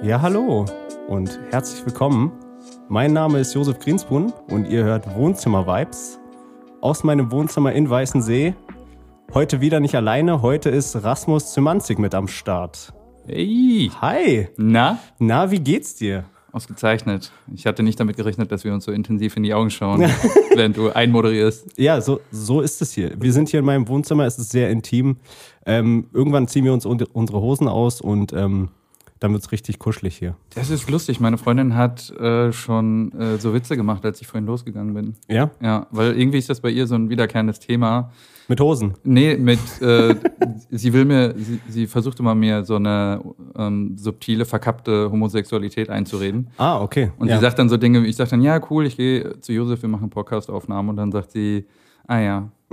Ja, hallo und herzlich willkommen. Mein Name ist Josef Grinsbrunn und ihr hört Wohnzimmer Vibes aus meinem Wohnzimmer in Weißensee. Heute wieder nicht alleine, heute ist Rasmus Zymanzik mit am Start. Hey! Hi! Na? Na, wie geht's dir? Ausgezeichnet. Ich hatte nicht damit gerechnet, dass wir uns so intensiv in die Augen schauen, während du einmoderierst. Ja, so, so ist es hier. Wir sind hier in meinem Wohnzimmer, es ist sehr intim. Ähm, irgendwann ziehen wir uns unsere Hosen aus und ähm, dann wird es richtig kuschelig hier. Das ist lustig. Meine Freundin hat äh, schon äh, so Witze gemacht, als ich vorhin losgegangen bin. Ja? Ja, weil irgendwie ist das bei ihr so ein wiederkehrendes Thema. Mit Hosen? Nee, mit, äh, sie will mir, sie, sie versuchte mal mir so eine ähm, subtile, verkappte Homosexualität einzureden. Ah, okay. Und ja. sie sagt dann so Dinge, ich sage dann, ja, cool, ich gehe zu Josef, wir machen Podcast-Aufnahmen. Und dann sagt sie, ah ja.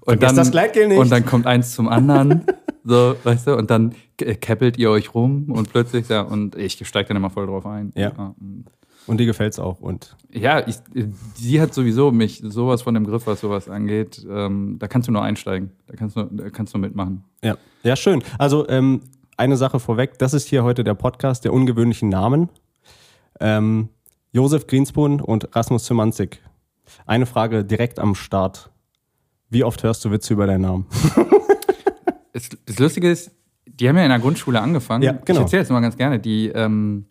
und dann, das Gleitgel nicht. Und dann kommt eins zum anderen. So, weißt du, und dann keppelt ihr euch rum und plötzlich, ja, und ich steige dann immer voll drauf ein. Ja. ja. Und dir gefällt's auch. Und ja, ich, sie hat sowieso mich sowas von dem Griff, was sowas angeht. Ähm, da kannst du nur einsteigen. Da kannst du, da kannst du mitmachen. Ja, ja schön. Also ähm, eine Sache vorweg: Das ist hier heute der Podcast der ungewöhnlichen Namen. Ähm, Josef Greenspun und Rasmus Zimanzik. Eine Frage direkt am Start. Wie oft hörst du Witze über deinen Namen? das, das Lustige ist, die haben ja in der Grundschule angefangen. Ja, genau. Ich erzähle das immer ganz gerne. Die, ähm,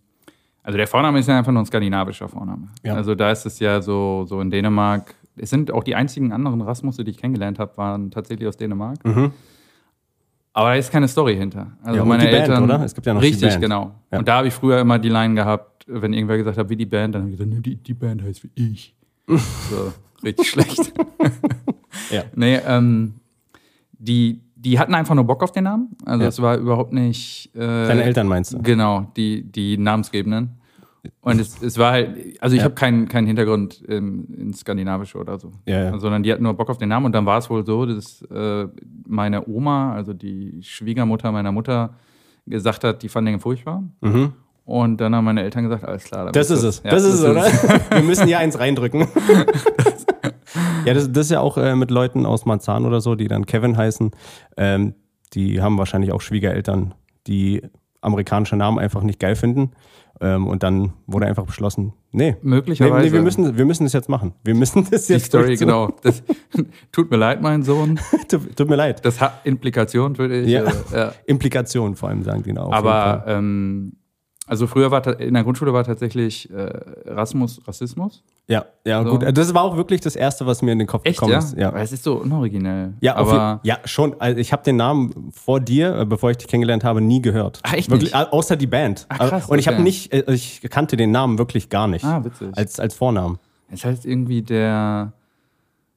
also der Vorname ist ja einfach nur ein skandinavischer Vorname. Ja. Also da ist es ja so, so in Dänemark. Es sind auch die einzigen anderen Rasmusse, die ich kennengelernt habe, waren tatsächlich aus Dänemark. Mhm. Aber da ist keine Story hinter. Also ja, meine die Band, Eltern, oder? Es gibt ja noch richtig, die Band. genau. Ja. Und da habe ich früher immer die Line gehabt, wenn irgendwer gesagt hat, wie die Band, dann habe ich gesagt, nee, die, die Band heißt wie ich. so, richtig schlecht. ja. Nee, ähm, die, die hatten einfach nur Bock auf den Namen. Also Ja. es war überhaupt nicht. Äh, Deine Eltern meinst du? Genau, die, die Namensgebenden. Und es, es war halt, also ich Ja. habe keinen keinen Hintergrund ähm, ins Skandinavische oder so. Ja. Sondern die hatten nur Bock auf den Namen und dann war es wohl so, dass äh, meine Oma, also die Schwiegermutter meiner Mutter, gesagt hat, die fand den furchtbar. Mhm. Und dann haben meine Eltern gesagt, alles klar. da Das ist es. Ja, das ist es, oder? Wir müssen hier eins reindrücken. ja, das, das ist ja auch äh, mit Leuten aus Marzahn oder so, die dann Kevin heißen. Ähm, die haben wahrscheinlich auch Schwiegereltern, die amerikanische Namen einfach nicht geil finden. Ähm, und dann wurde einfach beschlossen, nee. Nee, Möglicherweise. nee, wir, müssen, wir müssen das jetzt machen. Wir müssen das die jetzt Story, durchziehen. genau. Das, tut mir leid, mein Sohn. tut, tut mir leid. Das hat Implikationen für dich. Ja. äh, ja. Implikationen vor allem, sagen die auch. Aber ähm, also früher war in der Grundschule war tatsächlich äh, Rasmus Rassismus. Ja, ja, So. gut. Das war auch wirklich das Erste, was mir in den Kopf Echt, gekommen ja? ist. Ja. Aber es ist so unoriginell. Ja, aber ja, schon. Also ich habe den Namen vor dir, äh, bevor ich dich kennengelernt habe, nie gehört. Ach, echt wirklich, nicht? au- Außer die Band. Ach, krass, Und ich habe nicht, äh, ich kannte den Namen wirklich gar nicht. Ah, witzig. Als, als Vornamen. es heißt irgendwie der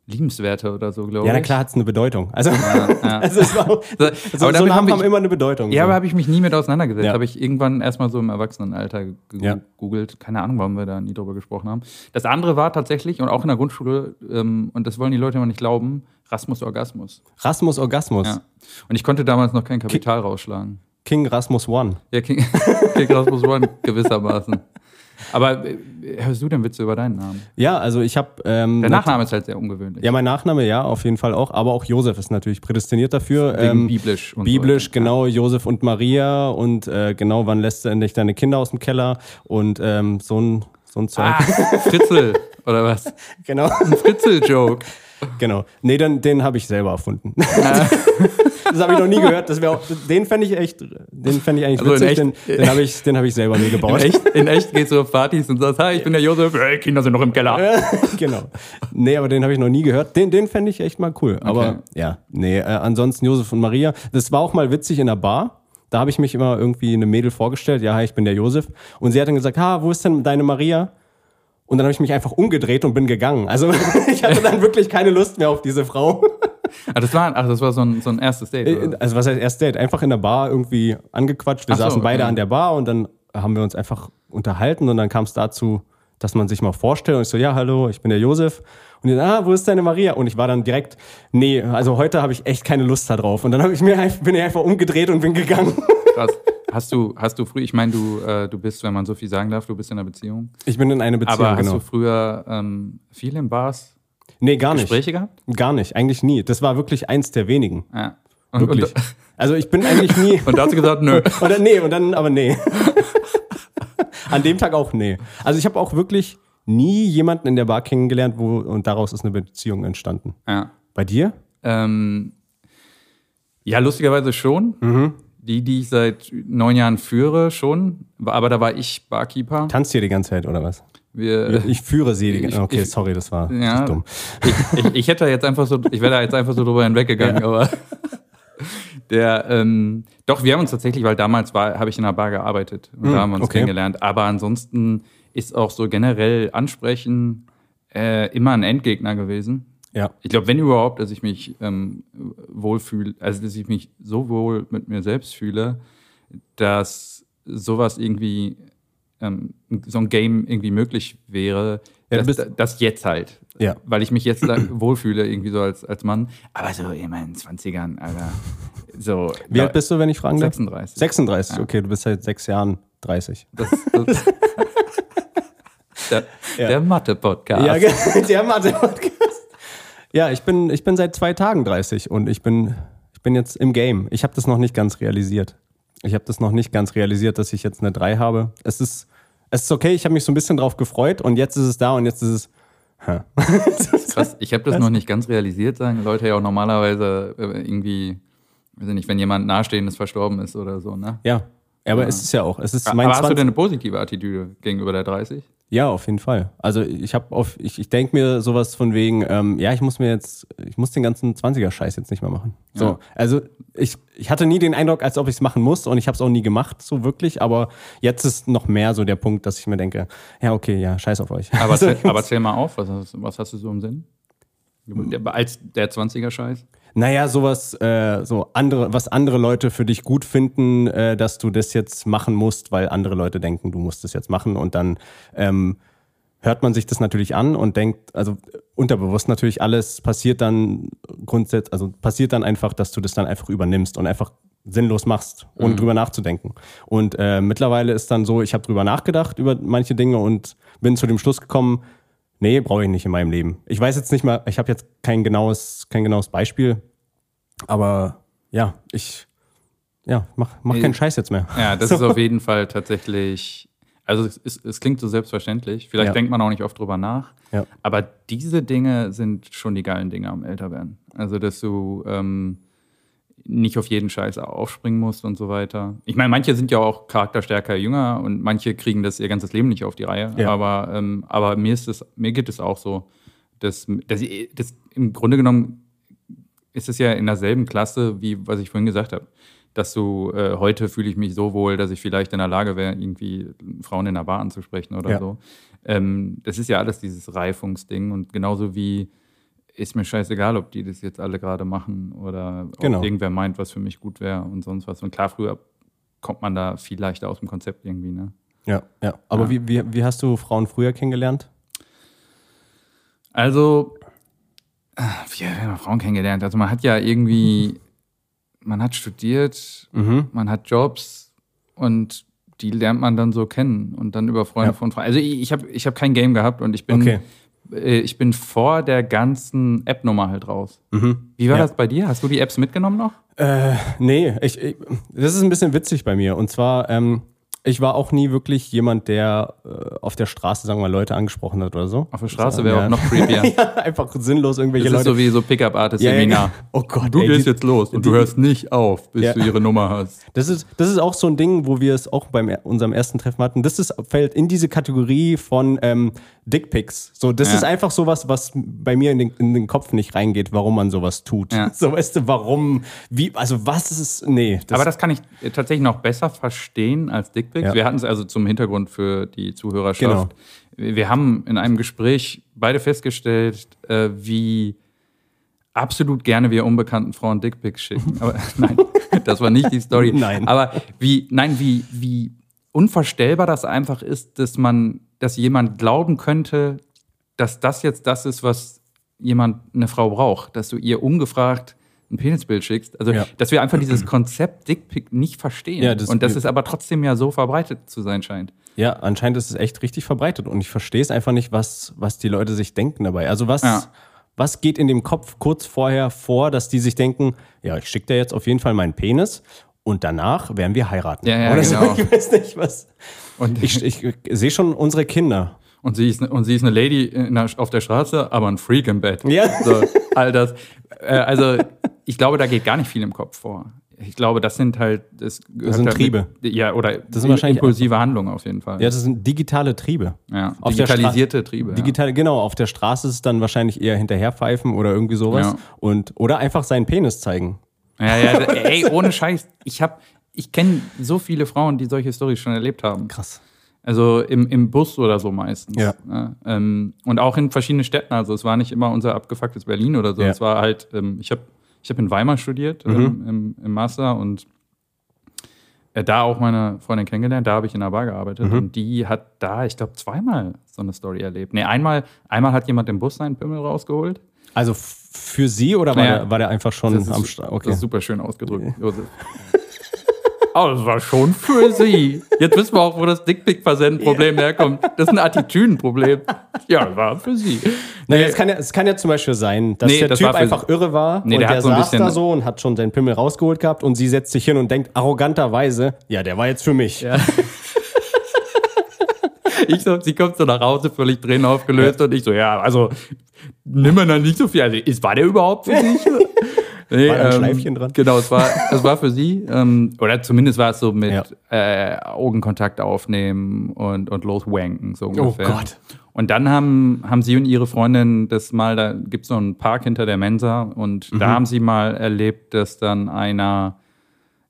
Liebenswerte oder so, glaube ich. Ja, na klar hat es eine Bedeutung. Also, ja. also, es war, also aber so Namen hab haben immer eine Bedeutung. Ja, so. aber habe ich mich nie mit auseinandergesetzt. Ja. Habe ich irgendwann erstmal so im Erwachsenenalter Ja. gegoogelt. Keine Ahnung, warum wir da nie drüber gesprochen haben. Das andere war tatsächlich, und auch in der Grundschule, ähm, und das wollen die Leute immer nicht glauben, Rasmus Orgasmus. Rasmus Orgasmus. Ja. Und ich konnte damals noch kein Kapital rausschlagen. King Rasmus One. Ja, King, King Rasmus One gewissermaßen. Aber äh, hörst du denn Witze über deinen Namen? Ja, also ich habe. Ähm, Der Nachname ist halt sehr ungewöhnlich. Ja, mein Nachname, ja, auf jeden Fall auch. Aber auch Josef ist natürlich prädestiniert dafür. Wegen Ähm, biblisch. Und Biblisch, so. genau, Josef und Maria und äh, genau, wann lässt du endlich deine Kinder aus dem Keller und ähm, so ein, so ein Zeug. Ah, Fritzel, oder was? Genau, Ein Fritzel-Joke. genau. Nee, den, den habe ich selber erfunden. das habe ich noch nie gehört. Das auch, den fände ich echt, den fände ich eigentlich Also in witzig. Den, echt- den habe ich, den hab ich selber In gebaut. echt, in echt gehst du auf Partys und sagst, hi, ich bin der Josef, hey, Kinder sind noch im Keller. genau. Nee, aber den habe ich noch nie gehört. Den, den fände ich echt mal cool. Aber Okay. ja, nee, äh, ansonsten Josef und Maria. Das war auch mal witzig in der Bar. Da habe ich mich immer irgendwie eine Mädel vorgestellt. Ja, ich bin der Josef. Und sie hat dann gesagt, ha, wo ist denn deine Maria? Und dann habe ich mich einfach umgedreht und bin gegangen. Also ich hatte dann wirklich keine Lust mehr auf diese Frau. Ah, das war, ach, das war so ein, so ein erstes Date. Oder? Also was heißt erst Date? Einfach in der Bar irgendwie angequatscht. Wir Ach so, saßen beide okay. an der Bar und dann haben wir uns einfach unterhalten und dann kam es dazu, dass man sich mal vorstellt und ich so, ja, hallo, ich bin der Josef. Und die, ah, wo ist deine Maria? Und ich war dann direkt, nee, also heute habe ich echt keine Lust da drauf. Und dann hab ich mir einfach, bin ich einfach umgedreht und bin gegangen. Krass. Hast du, hast du früh, ich meine, du, äh, du bist, wenn man so viel sagen darf, du bist in einer Beziehung. Ich bin in eine Beziehung, Aber hast genau. du früher ähm, viel in Bars Nee, gar nicht. Gespräche gehabt? Gar nicht, eigentlich nie. Das war wirklich eins der wenigen. Ja. Und- Wirklich. und- also ich bin eigentlich nie. Und da hat sie gesagt, nö. Dann, nee, und dann aber nee. An dem Tag auch nee. Also ich habe auch wirklich nie jemanden in der Bar kennengelernt, wo und daraus ist eine Beziehung entstanden. Ja. Bei dir? Ähm, ja, lustigerweise schon. Die, die ich seit neun Jahren führe, schon. Aber da war ich Barkeeper. Tanzt hier die ganze Zeit oder was? Wir, Ich führe sie die ganze Ich- Okay, ich- sorry, das war Ja. dumm. ich, ich, hätte jetzt einfach so, ich wäre da jetzt einfach so drüber hinweggegangen, aber der, ähm, doch, wir haben uns tatsächlich, weil damals war, habe ich in einer Bar gearbeitet und da haben wir uns okay. kennengelernt. Aber ansonsten ist auch so generell Ansprechen äh, immer ein Endgegner gewesen. Ja. Ich glaube, wenn überhaupt, dass ich mich ähm, wohlfühle, also dass ich mich so wohl mit mir selbst fühle, dass sowas irgendwie, ähm, so ein Game irgendwie möglich wäre, Ja, bist- das jetzt halt. Ja. Weil ich mich jetzt wohlfühle, irgendwie so als, als Mann. Aber so immer in den 20ern, Alter. So. Wie alt bist du, wenn ich fragen darf? 36. 36, okay, du bist seit sechs Jahren 30. Das, das, der Ja. der Mathe-Podcast. Ja, der Mathe-Podcast. Ja, ich bin, ich bin seit zwei Tagen 30 und ich bin, ich bin jetzt im Game. Ich habe das noch nicht ganz realisiert. Ich habe das noch nicht ganz realisiert, dass ich jetzt eine 3 habe. Es ist, es ist okay, ich habe mich so ein bisschen drauf gefreut und jetzt ist es da und jetzt ist es. Krass, ich habe das noch nicht ganz realisiert, sagen Leute ja auch normalerweise äh, irgendwie, weiß ich nicht, wenn jemand Nahestehendes verstorben ist oder so, ne? Ja, aber es ist ja auch. Es ist Aber mein hast du 20 denn eine positive Attitüde gegenüber der 30? Ja, auf jeden Fall. Also ich habe auf, ich, ich denke mir sowas von wegen, ähm, ja, ich muss mir jetzt, ich muss den ganzen 20er-Scheiß jetzt nicht mehr machen. So, Ja. also ich, ich hatte nie den Eindruck, als ob ich es machen muss und ich habe es auch nie gemacht, so wirklich, aber jetzt ist noch mehr so der Punkt, dass ich mir denke, ja, okay, ja, scheiß auf euch. Aber, Also, zähl, aber zähl mal auf, was hast, was hast du so im Sinn? Der, als der 20er-Scheiß? Naja, sowas, äh, so andere, was andere Leute für dich gut finden, äh, dass du das jetzt machen musst, weil andere Leute denken, du musst das jetzt machen und dann ähm, hört man sich das natürlich an und denkt, also unterbewusst natürlich alles passiert dann grundsätzlich, also passiert dann einfach, dass du das dann einfach übernimmst und einfach sinnlos machst, ohne drüber nachzudenken. Und äh, mittlerweile ist dann so, ich habe drüber nachgedacht über manche Dinge und bin zu dem Schluss gekommen, nee, brauche ich nicht in meinem Leben. Ich weiß jetzt nicht mal, ich habe jetzt kein genaues, kein genaues Beispiel, aber ja, ich ja, mach, mach keinen Scheiß jetzt mehr. Ja, das So. ist auf jeden Fall tatsächlich. Also es, ist, es klingt so selbstverständlich. Vielleicht Ja. denkt man auch nicht oft drüber nach. Ja. Aber diese Dinge sind schon die geilen Dinge am Älterwerden. Also dass du ähm, nicht auf jeden Scheiß aufspringen musst und so weiter. Ich meine, manche sind ja auch charakterstärker jünger und manche kriegen das ihr ganzes Leben nicht auf die Reihe. Ja. Aber, ähm, aber mir ist es, mir geht es auch so, dass, dass, ich- dass im Grunde genommen ist es ja in derselben Klasse, wie was ich vorhin gesagt habe. Dass du, äh, heute fühle ich mich so wohl, dass ich vielleicht in der Lage wäre, irgendwie Frauen in der Bar anzusprechen oder Ja. so. Ähm, das ist ja alles dieses Reifungsding und genauso wie ist mir scheißegal, ob die das jetzt alle gerade machen oder Genau. ob irgendwer meint, was für mich gut wäre und sonst was. Und klar, früher kommt man da viel leichter aus dem Konzept irgendwie, ne? Ja, ja. Aber Ja. Wie, wie, wie hast du Frauen früher kennengelernt? Also, wie haben wir Frauen kennengelernt? Also man hat ja irgendwie, man hat studiert, Mhm. man hat Jobs und die lernt man dann so kennen und dann über Freunde Ja. von Freunden. Also ich, ich habe ich hab kein Game gehabt und ich bin, Okay. Äh, ich bin vor der ganzen App-Nummer halt raus. Mhm. Wie war Ja. das bei dir? Hast du die Apps mitgenommen noch? Äh, nee, ich, ich, das ist ein bisschen witzig bei mir. Und zwar, ähm, ich war auch nie wirklich jemand, der äh, auf der Straße, sagen wir mal, Leute angesprochen hat oder so. Auf der Straße Ja. wäre auch noch creepier. ja, einfach sinnlos irgendwelche Das ist Leute. so wie so Ja, ja, Pickup-Artist-Seminar. Oh Gott, Du ey, gehst die- jetzt los und die- du hörst nicht auf, bis Ja. du ihre Nummer hast. Das ist, das ist auch so ein Ding, wo wir es auch bei unserem ersten Treffen hatten. Das ist, fällt in diese Kategorie von ähm, Dickpics. So, das Ja. ist einfach sowas, was bei mir in den, in den Kopf nicht reingeht, warum man sowas tut. Ja. So, weißt du, warum, wie, also was ist, nee. Das, Aber das kann ich tatsächlich noch besser verstehen als Dickpics. Ja. Wir hatten es also zum Hintergrund für die Zuhörerschaft. Wir haben in einem Gespräch beide festgestellt, äh, wie absolut gerne wir unbekannten Frauen Dickpics schicken. Aber nein, das war nicht die Story. Nein. Aber wie, nein, wie, wie unvorstellbar das einfach ist, dass man, dass jemand glauben könnte, dass das jetzt das ist, was jemand, eine Frau braucht, dass du ihr ungefragt ein Penisbild schickst. Also, Ja. dass wir einfach dieses Konzept Dickpic nicht verstehen. Ja, das- und dass es aber trotzdem ja so verbreitet zu sein scheint. Ja, anscheinend ist es echt richtig verbreitet und ich verstehe es einfach nicht, was, was die Leute sich denken dabei. Also was, Ja. Was geht in dem Kopf kurz vorher vor, dass die sich denken, ja, ich schicke dir jetzt auf jeden Fall meinen Penis und danach werden wir heiraten. Ja, ja, Oder genau. so, ich weiß nicht was. Und, Ich, ich, sehe schon unsere Kinder. Und, sie ist, ne- und sie ist eine Lady der, auf der Straße, aber ein Freak im Bett. Ja. So, all das. Äh, also, ich glaube, da geht gar nicht viel im Kopf vor. Ich glaube, das sind halt. Das, gehört sind halt Triebe. Mit, ja, oder Das sind wahrscheinlich- impulsive Handlungen auf jeden Fall. Ja, das sind digitale Triebe. Ja, Auf digitalisierte Triebe. ja. Digital, genau, auf der Straße ist es dann wahrscheinlich eher hinterherpfeifen oder irgendwie sowas. Ja. Und, oder einfach seinen Penis zeigen. Ja, ja, ey, ohne Scheiß. Ich ich kenne so viele Frauen, die solche Storys schon erlebt haben. Krass. Also im, im Bus oder so meistens. Ja. ähm, und auch in verschiedenen Städten. Also es war nicht immer unser abgefucktes Berlin oder so. Ja. Es war halt, ähm, ich habe ich hab in Weimar studiert Mhm. ähm, im, im Master und äh, da auch meine Freundin kennengelernt. Da habe ich in einer Bar gearbeitet Mhm. und die hat da, ich glaube, zweimal so eine Story erlebt. Nee, einmal, einmal hat jemand im Bus seinen Pimmel rausgeholt. Also für sie oder war, Naja, der, war der einfach schon Das am Start? das Okay. ist super schön ausgedrückt, Josef. Aber das war schon für sie. Jetzt wissen wir auch, wo das Dickpick-Versenden-Problem herkommt. Das ist ein Attitüdenproblem. Ja, das war für sie. Naja, Nee, es, kann ja, es kann ja zum Beispiel sein, dass Nee, der das Typ einfach irre war Nee, und der der, so saß da so und hat schon seinen Pimmel rausgeholt gehabt und sie setzt sich hin und denkt arroganterweise, ja, der war jetzt für mich. Ja. ich so, sie kommt so nach Hause, völlig Tränen aufgelöst und ich so, ja, also nimm mir dann nicht so viel. Also, ist, war der überhaupt für dich? Nee, War da ein Schleifchen dran? Genau, es war, es war für sie. Ähm, oder zumindest war es so mit Ja. äh, Augenkontakt aufnehmen und, und loswanken, so ungefähr. Oh Gott. Und dann haben, haben sie und ihre Freundin das mal, da gibt es so einen Park hinter der Mensa und Mhm. da haben sie mal erlebt, dass dann einer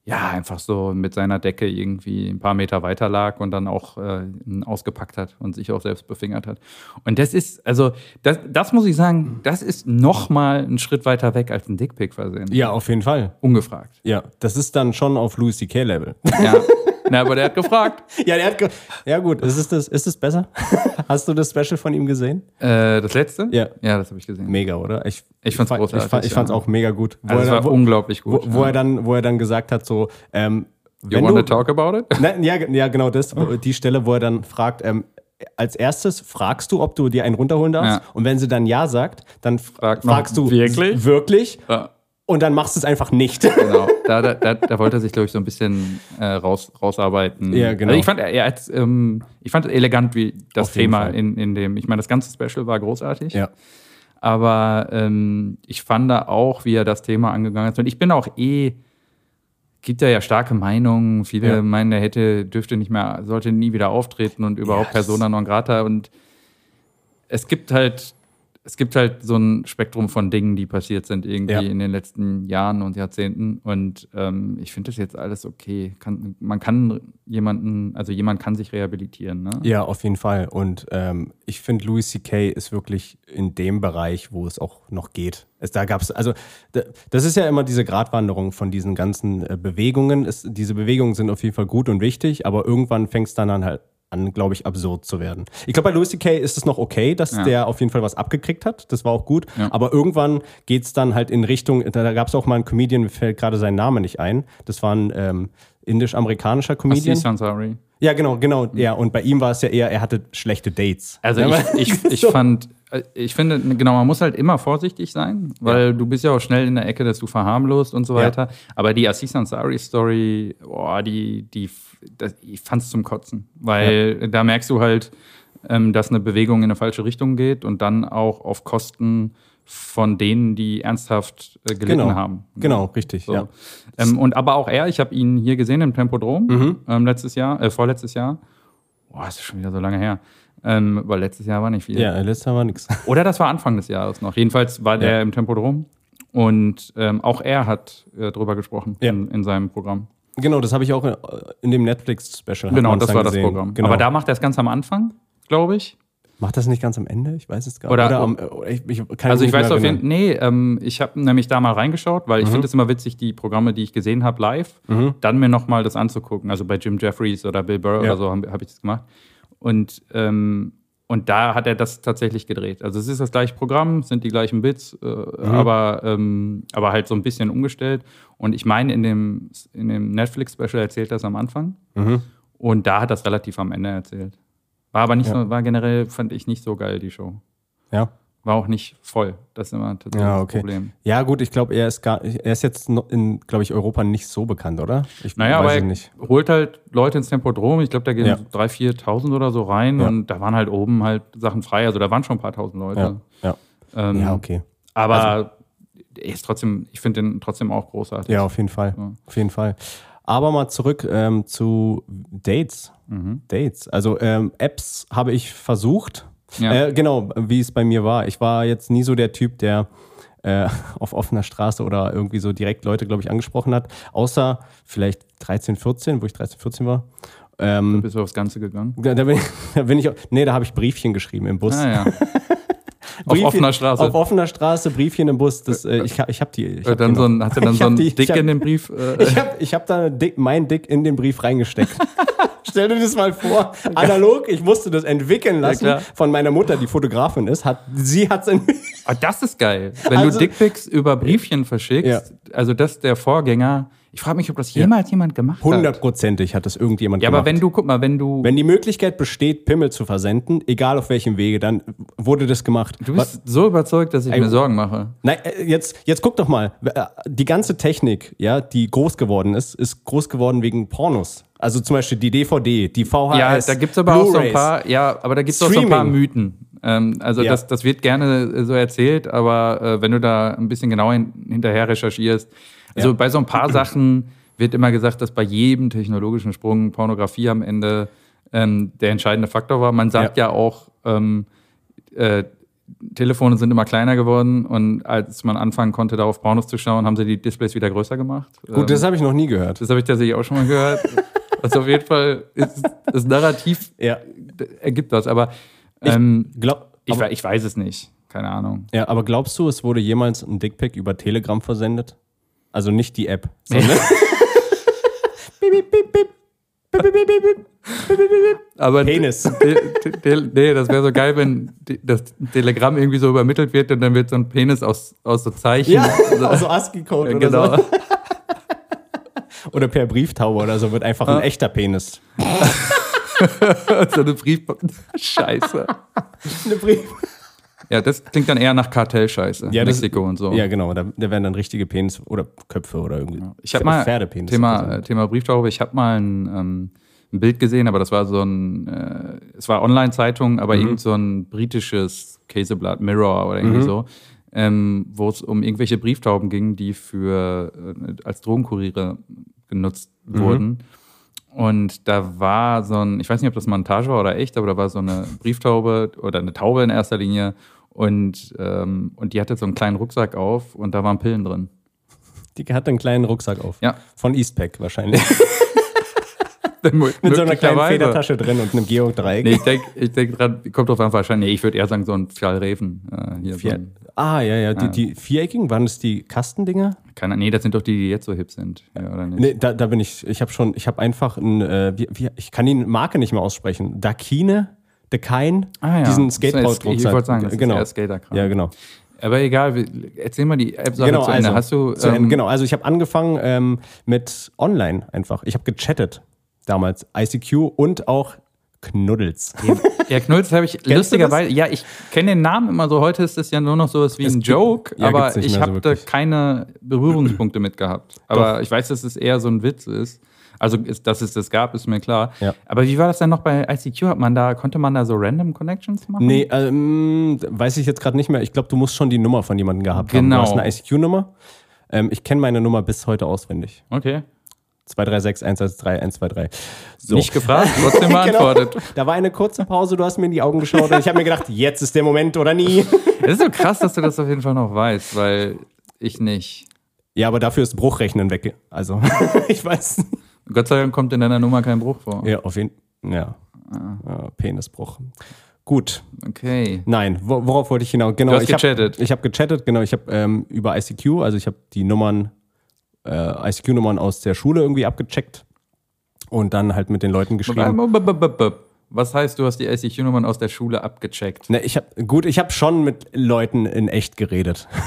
ja einfach so mit seiner Decke irgendwie ein paar Meter weiter lag und dann auch äh, ausgepackt hat und sich auch selbst befingert hat. Und das ist, also, das, das muss ich sagen, das ist noch mal einen Schritt weiter weg als ein Dickpick versehen. Ja, auf jeden Fall. Ungefragt. Ja, das ist dann schon auf Louis C.K. Level. Ja. Na, aber der hat gefragt. ja, der hat ge ja gut, ist es das, ist es besser? Hast du das Special von ihm gesehen? Äh, das letzte? Ja. Ja, das habe ich gesehen. Mega, oder? Ich, Ich fand's fand- großartig, Ich, fand, ich ja. fand's auch mega gut. Wo Also, es er- war wo, unglaublich gut. wo ja. er dann, wo er dann gesagt hat, so, ähm, You wenn want to du, talk about it? Nein, ja, ja, genau das, wo- die Stelle, wo er dann fragt, ähm, als erstes fragst du, ob du dir einen runterholen darfst. Ja. Und wenn sie dann ja sagt, dann noch, fragst du wirklich? wirklich Ja. Und dann machst du es einfach nicht. Genau, da, da, da, da wollte er sich, glaube ich, so ein bisschen äh, raus, rausarbeiten. Ja, genau. Also ich fand, er, er hat, ähm, ich fand elegant, wie das Auf Thema in, in dem, ich meine, das ganze Special war großartig, ja. aber ähm, ich fand da auch, wie er das Thema angegangen ist. Und ich bin auch eh, gibt ja ja starke Meinungen. Viele Ja. meinen, er hätte, dürfte nicht mehr, sollte nie wieder auftreten und überhaupt das- Persona non grata. Und es gibt halt, es gibt halt so ein Spektrum von Dingen, die passiert sind irgendwie Ja. in den letzten Jahren und Jahrzehnten. Und ähm, ich finde das jetzt alles okay. Kann, man kann jemanden, also jemand kann sich rehabilitieren. Ne? Ja, auf jeden Fall. Und ähm, ich finde, Louis C.K. ist wirklich in dem Bereich, wo es auch noch geht. Es, da gab es, also da, das ist ja immer diese Gratwanderung von diesen ganzen äh, Bewegungen. Es, diese Bewegungen sind auf jeden Fall gut und wichtig, aber irgendwann fängt es dann an halt an, glaube ich, absurd zu werden. Ich glaube, bei Louis C.K. ist es noch okay, dass Ja. der auf jeden Fall was abgekriegt hat. Das war auch gut. Ja. Aber irgendwann geht es dann halt in Richtung, da, gab es auch mal einen Comedian, mir fällt gerade sein Name nicht ein. Das war ein ähm, indisch-amerikanischer Comedian. Aziz Ansari. Ja, genau, genau. Ja, und bei ihm war es ja eher, er hatte schlechte Dates. Also Ja, ich, ich, ich fand, äh, ich finde, genau, man muss halt immer vorsichtig sein, weil du bist ja auch schnell in der Ecke, dass du verharmlost und so Ja. weiter. Aber die Aziz Ansari Story, boah, die, die, das, ich fand's zum Kotzen, weil da merkst du halt, ähm, dass eine Bewegung in eine falsche Richtung geht und dann auch auf Kosten von denen, die ernsthaft äh, gelitten Genau, haben. genau, richtig, So. ja. Ähm, und aber auch er, ich habe ihn hier gesehen im Tempodrom Mhm. ähm, letztes Jahr, äh, vorletztes Jahr. Boah, ist schon wieder so lange her. Ähm, weil letztes Jahr war nicht viel. Ja, letztes Jahr war nix. Oder das war Anfang des Jahres noch. Jedenfalls war der Ja. im Tempodrom. Und ähm, auch er hat äh, drüber gesprochen Ja. in, in seinem Programm. Genau, das habe ich auch äh, in dem Netflix-Special. Genau, das war das gesehen. Programm. Genau. Aber da macht er es ganz am Anfang, glaube ich. Macht das nicht ganz am Ende? Ich weiß es gar Oder- nicht. am, äh, ich, ich Also ich weiß auf jeden. Fall, nee, ähm, ich habe nämlich da mal reingeschaut, weil ich Mhm. finde es immer witzig, die Programme, die ich gesehen habe, live, dann mir nochmal das anzugucken. Also bei Jim Jeffries oder Bill Burr Ja. oder so habe hab ich das gemacht. Und, ähm, und da hat er das tatsächlich gedreht. Also es ist das gleiche Programm, sind die gleichen Bits, äh, Mhm. aber, ähm, aber halt so ein bisschen umgestellt. Und ich meine, in dem, in dem Netflix-Special erzählt er das am Anfang. Mhm. Und da hat das relativ am Ende erzählt. War aber nicht Ja. so, war generell, fand ich nicht so geil, die Show. Ja. War auch nicht voll. Das ist immer tatsächlich Ja, das okay. Problem. Ja, gut, ich glaube, er ist gar, er ist jetzt in, glaube ich, Europa nicht so bekannt, oder? Ich Naja, aber weiß er es nicht. holt halt Leute ins Tempodrom. Ich glaube, da gehen Ja. so 3.000, 4.000 oder so rein Ja. und da waren halt oben halt Sachen frei. Also da waren schon ein paar tausend Leute. Ja, ja. Ähm, ja, okay. Aber er ist trotzdem, ich finde den trotzdem auch großartig. Ja, auf jeden Fall. Auf jeden Fall. Aber mal zurück ähm, zu Dates. Mhm. Dates. Also ähm, Apps habe ich versucht. Ja. Äh, genau, wie es bei mir war. Ich war jetzt nie so der Typ, der äh, auf offener Straße oder irgendwie so direkt Leute, glaube ich, angesprochen hat. Außer vielleicht 13, 14, wo ich 13, 14 war. Ähm, Bist du aufs Ganze gegangen? da, da, bin ich, da bin ich, nee, da habe ich Briefchen geschrieben im Bus. Ah, ja. Auf Briefchen- offener Straße. Auf offener Straße, Briefchen im Bus. Das, äh, ich ich habe die. Ich Äh, hab dann die so ein, hat er dann so hab ein die- ich Dick hab- in den Brief? Äh, Ich habe ich hab da Dick, mein Dick in den Brief reingesteckt. Stell dir das mal vor, analog, ich musste das entwickeln lassen klar. von meiner Mutter, die Fotografin ist. Hat, sie hat es Ah, das ist geil. Wenn Also- du Dickpics über Briefchen verschickst, also das der Vorgänger. Ich frage mich, ob das jemals jemand gemacht hat. hundertprozentig hat das irgendjemand Ja, gemacht. aber wenn du, guck mal, wenn du, wenn die Möglichkeit besteht, Pimmel zu versenden, egal auf welchem Wege, dann wurde das gemacht. du bist so überzeugt, dass ich Ey, mir Sorgen mache. Nein, äh, jetzt, jetzt guck doch mal. Äh, Die ganze Technik, ja, die groß geworden ist, ist groß geworden wegen Pornos. Also zum Beispiel die DVD, die VHS. Ja, da gibt's aber auch so ein paar, ja, aber da gibt's auch so ein paar. Mythen. Ähm, also Ja. das, das wird gerne äh, so erzählt, aber äh, wenn du da ein bisschen genauer hin, hinterher recherchierst, also Ja. bei so ein paar Sachen wird immer gesagt, dass bei jedem technologischen Sprung Pornografie am Ende ähm, der entscheidende Faktor war. Man sagt ja, auch, ähm, äh, Telefone sind immer kleiner geworden und als man anfangen konnte, darauf Pornos zu schauen, haben sie die Displays wieder größer gemacht. Gut, Ähm, das habe ich noch nie gehört. das habe ich tatsächlich auch schon mal gehört. Also auf jeden Fall ist das Narrativ Ja. ergibt das, aber ähm, Glaub, ich, aber, ich weiß es nicht. Keine Ahnung. ja, aber glaubst du, es wurde jemals ein Dickpick über Telegram versendet? Also nicht die App, sondern. Aber Penis. Nee, das wäre so geil, wenn das Telegramm irgendwie so übermittelt wird und dann wird so ein Penis aus, aus so Zeichen. Ja, so, also ASCII-Code oder genau. so. Oder per Brieftaube oder so wird einfach ein echter Penis. so eine Brief. Scheiße. Eine Brief. Ja, das klingt dann eher nach Kartellscheiße. Ja, das- Mexiko und so. Ja, genau. Da, da werden dann richtige Penis oder Köpfe oder irgendwie. Ich habe mal Pferdepenis. Thema, oder äh, Thema Brieftaube. Ich habe mal ein, ähm, ein Bild gesehen, aber das war so ein, äh, es war Online-Zeitung, aber irgend so ein britisches Käseblatt, Mirror oder irgendwie so, ähm, wo es um irgendwelche Brieftauben ging, die für äh, als Drogenkuriere genutzt wurden. Und da war so ein, ich weiß nicht, ob das Montage war oder echt, aber da war so eine Brieftaube oder eine Taube in erster Linie. Und, ähm, und die hatte so einen kleinen Rucksack auf und da waren Pillen drin. Die hat einen kleinen Rucksack auf. Ja. Von Eastpack wahrscheinlich. Mit so einer kleinen Federtasche drin und einem Geodreieck. Nee, ich denke ich denk dran, kommt drauf an, wahrscheinlich, nee, ich würde eher sagen, so ein Fjallreven. Äh, hier so Vier, ein, ah, ja, ja. Die, die viereckigen, waren das die Kastendinger? keine, nee, das sind doch die, die jetzt so hip sind. Ja, oder nicht? Nee, da, da bin ich. Ich habe schon, ich habe einfach ein, äh, wie, wie, ich kann die Marke nicht mehr aussprechen. Dakine, Dekine, Ah, ja. diesen ist- Ich wollte sagen, das ist genau. eher Skaterkram. Ja, genau. Aber egal, erzähl mal die App-Sache Genau, zu Ende. also, Hast du, zu Ende, ähm, genau, also ich habe angefangen ähm, mit online einfach. Ich habe gechattet damals, ICQ und auch Knuddels. Ja, Knulls habe ich lustigerweise, ja, ich kenne den Namen immer so. Heute ist das ja nur noch sowas wie Es ein Joke, ja, aber ich mehr so habe da keine Berührungspunkte mit gehabt. Aber ich weiß, dass es eher so ein Witz ist. Also, ist, dass es das gab, ist mir klar. Ja. Aber wie war das denn noch bei ICQ? Hat man da, konnte man da so random Connections machen? Nee, ähm, weiß ich jetzt gerade nicht mehr. Ich glaube, du musst schon die Nummer von jemandem gehabt haben. Genau. Du hast eine ICQ-Nummer. Ähm, ich kenne meine Nummer bis heute auswendig. Okay. 236 113 123. So. Nicht gefragt, trotzdem beantwortet. Genau. Da war eine kurze Pause, du hast mir in die Augen geschaut und ich habe mir gedacht, jetzt ist der Moment oder nie. Es ist so krass, dass du das auf jeden Fall noch weißt, weil ich nicht. Ja, aber dafür ist Bruchrechnen weg. Also, ich weiß. Gott sei Dank kommt in deiner Nummer kein Bruch vor. Ja, auf jeden Ja. ja Penisbruch. Gut. Okay. Nein, wo, worauf wollte ich hinaus? Genau, Du hast ich hab- gechattet. Ich habe gechattet, genau. Ich habe ähm, über ICQ, also ich habe die Nummern, äh, ICQ-Nummern aus der Schule irgendwie abgecheckt und dann halt mit den Leuten geschrieben. Was heißt, du hast die ICQ-Nummern aus der Schule abgecheckt? Ne, ich hab, gut, ich habe schon mit Leuten in echt geredet.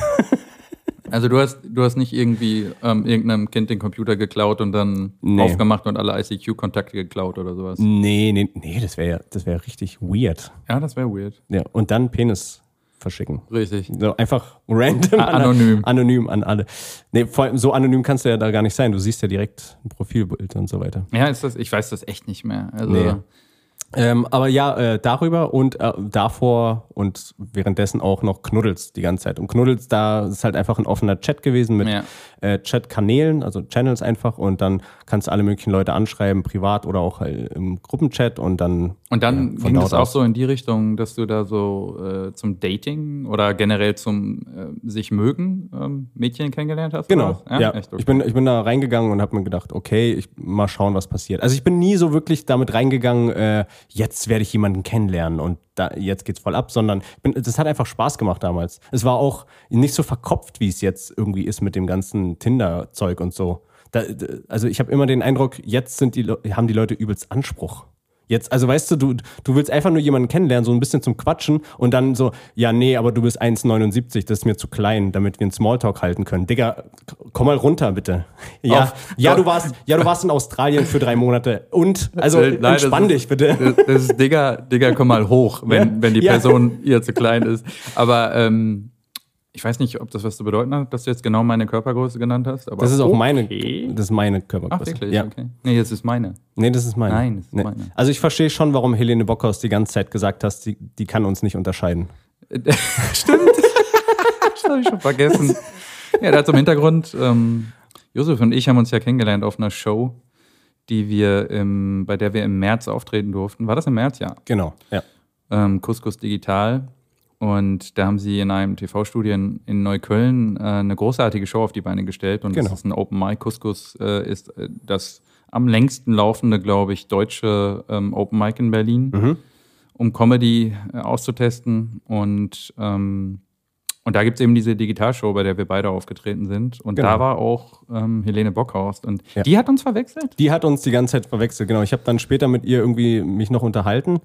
Also du hast, du hast nicht irgendwie ähm, irgendeinem Kind den Computer geklaut und dann Nee. aufgemacht und alle ICQ-Kontakte geklaut oder sowas. Nee, nee, nee, das wäre ja, das wäre richtig weird. Ja, das wäre weird. Ja, und dann Penis verschicken. Richtig. So einfach random. A- anonym. An, anonym an alle. Nee, vor allem so anonym kannst du ja da gar nicht sein. Du siehst ja direkt ein Profilbild und so weiter. Ja, ist das, ich weiß das echt nicht mehr. Also, Nee. Ähm, aber ja, äh, darüber und äh, davor und währenddessen auch noch Knuddels die ganze Zeit. Und Knuddels, da ist halt einfach ein offener Chat gewesen mit Ja. äh, Chat-Kanälen, also Channels einfach. Und dann kannst du alle möglichen Leute anschreiben, privat oder auch halt im Gruppenchat. Und dann Und dann Ja, ging das dort auch aus. so in die Richtung, dass du da so äh, zum Dating oder generell zum äh, sich mögen ähm, Mädchen kennengelernt hast? Genau, was? ja. Echt, okay. ich, bin, ich bin da reingegangen und habe mir gedacht, okay, ich mal schauen, was passiert. Also ich bin nie so wirklich damit reingegangen, äh, jetzt werde ich jemanden kennenlernen und da, jetzt geht's voll ab, sondern bin, das hat einfach Spaß gemacht damals. Es war auch nicht so verkopft, wie es jetzt irgendwie ist mit dem ganzen Tinder-Zeug und so. Da, also ich habe immer den Eindruck, jetzt sind die, haben die Leute übelst Anspruch. Jetzt, also weißt du, du, du willst einfach nur jemanden kennenlernen, so ein bisschen zum Quatschen und dann so, ja, nee, aber du bist 1,79, das ist mir zu klein, damit wir einen Smalltalk halten können. Digga, komm mal runter, bitte. Ja, Auf- ja, du warst, ja, du warst in Australien für drei Monate und, also Äh, nein, entspann ist- dich bitte. Das, ist Digga, Digga, komm mal hoch, wenn, Ja. wenn die Ja. Person ihr zu klein ist. Aber ähm, ich weiß nicht, ob das was zu bedeuten hat, dass du jetzt genau meine Körpergröße genannt hast. Das ist auch meine, okay. das ist meine Ach, Körpergröße. wirklich? Ja. Okay. Nee, jetzt ist meine. Nee, das ist meine. Nein, das ist nee. meine. Also ich verstehe schon, warum Helene Bockhaus die ganze Zeit gesagt hat, die, die kann uns nicht unterscheiden. Stimmt. das habe ich schon vergessen. Ja, da zum Hintergrund, ähm, Josef und ich haben uns ja kennengelernt auf einer Show, die wir im, bei der wir im März auftreten durften. War das im März? Ja. Genau, ja. ähm, Couscous Digital. Und da haben sie in einem TV-Studio in, Neukölln äh, eine großartige Show auf die Beine gestellt. Und Genau. das ist ein Open Mic. Couscous äh, ist äh, das am längsten laufende, glaube ich, deutsche ähm, Open Mic in Berlin, Mhm. um Comedy äh, auszutesten. Und, ähm, und da gibt es eben diese Digitalshow, bei der wir beide aufgetreten sind. Und Genau. da war auch ähm, Helene Bockhaus. Und Ja. die hat uns verwechselt. Die hat uns die ganze Zeit verwechselt, genau. Ich habe dann später mit ihr irgendwie mich noch unterhalten,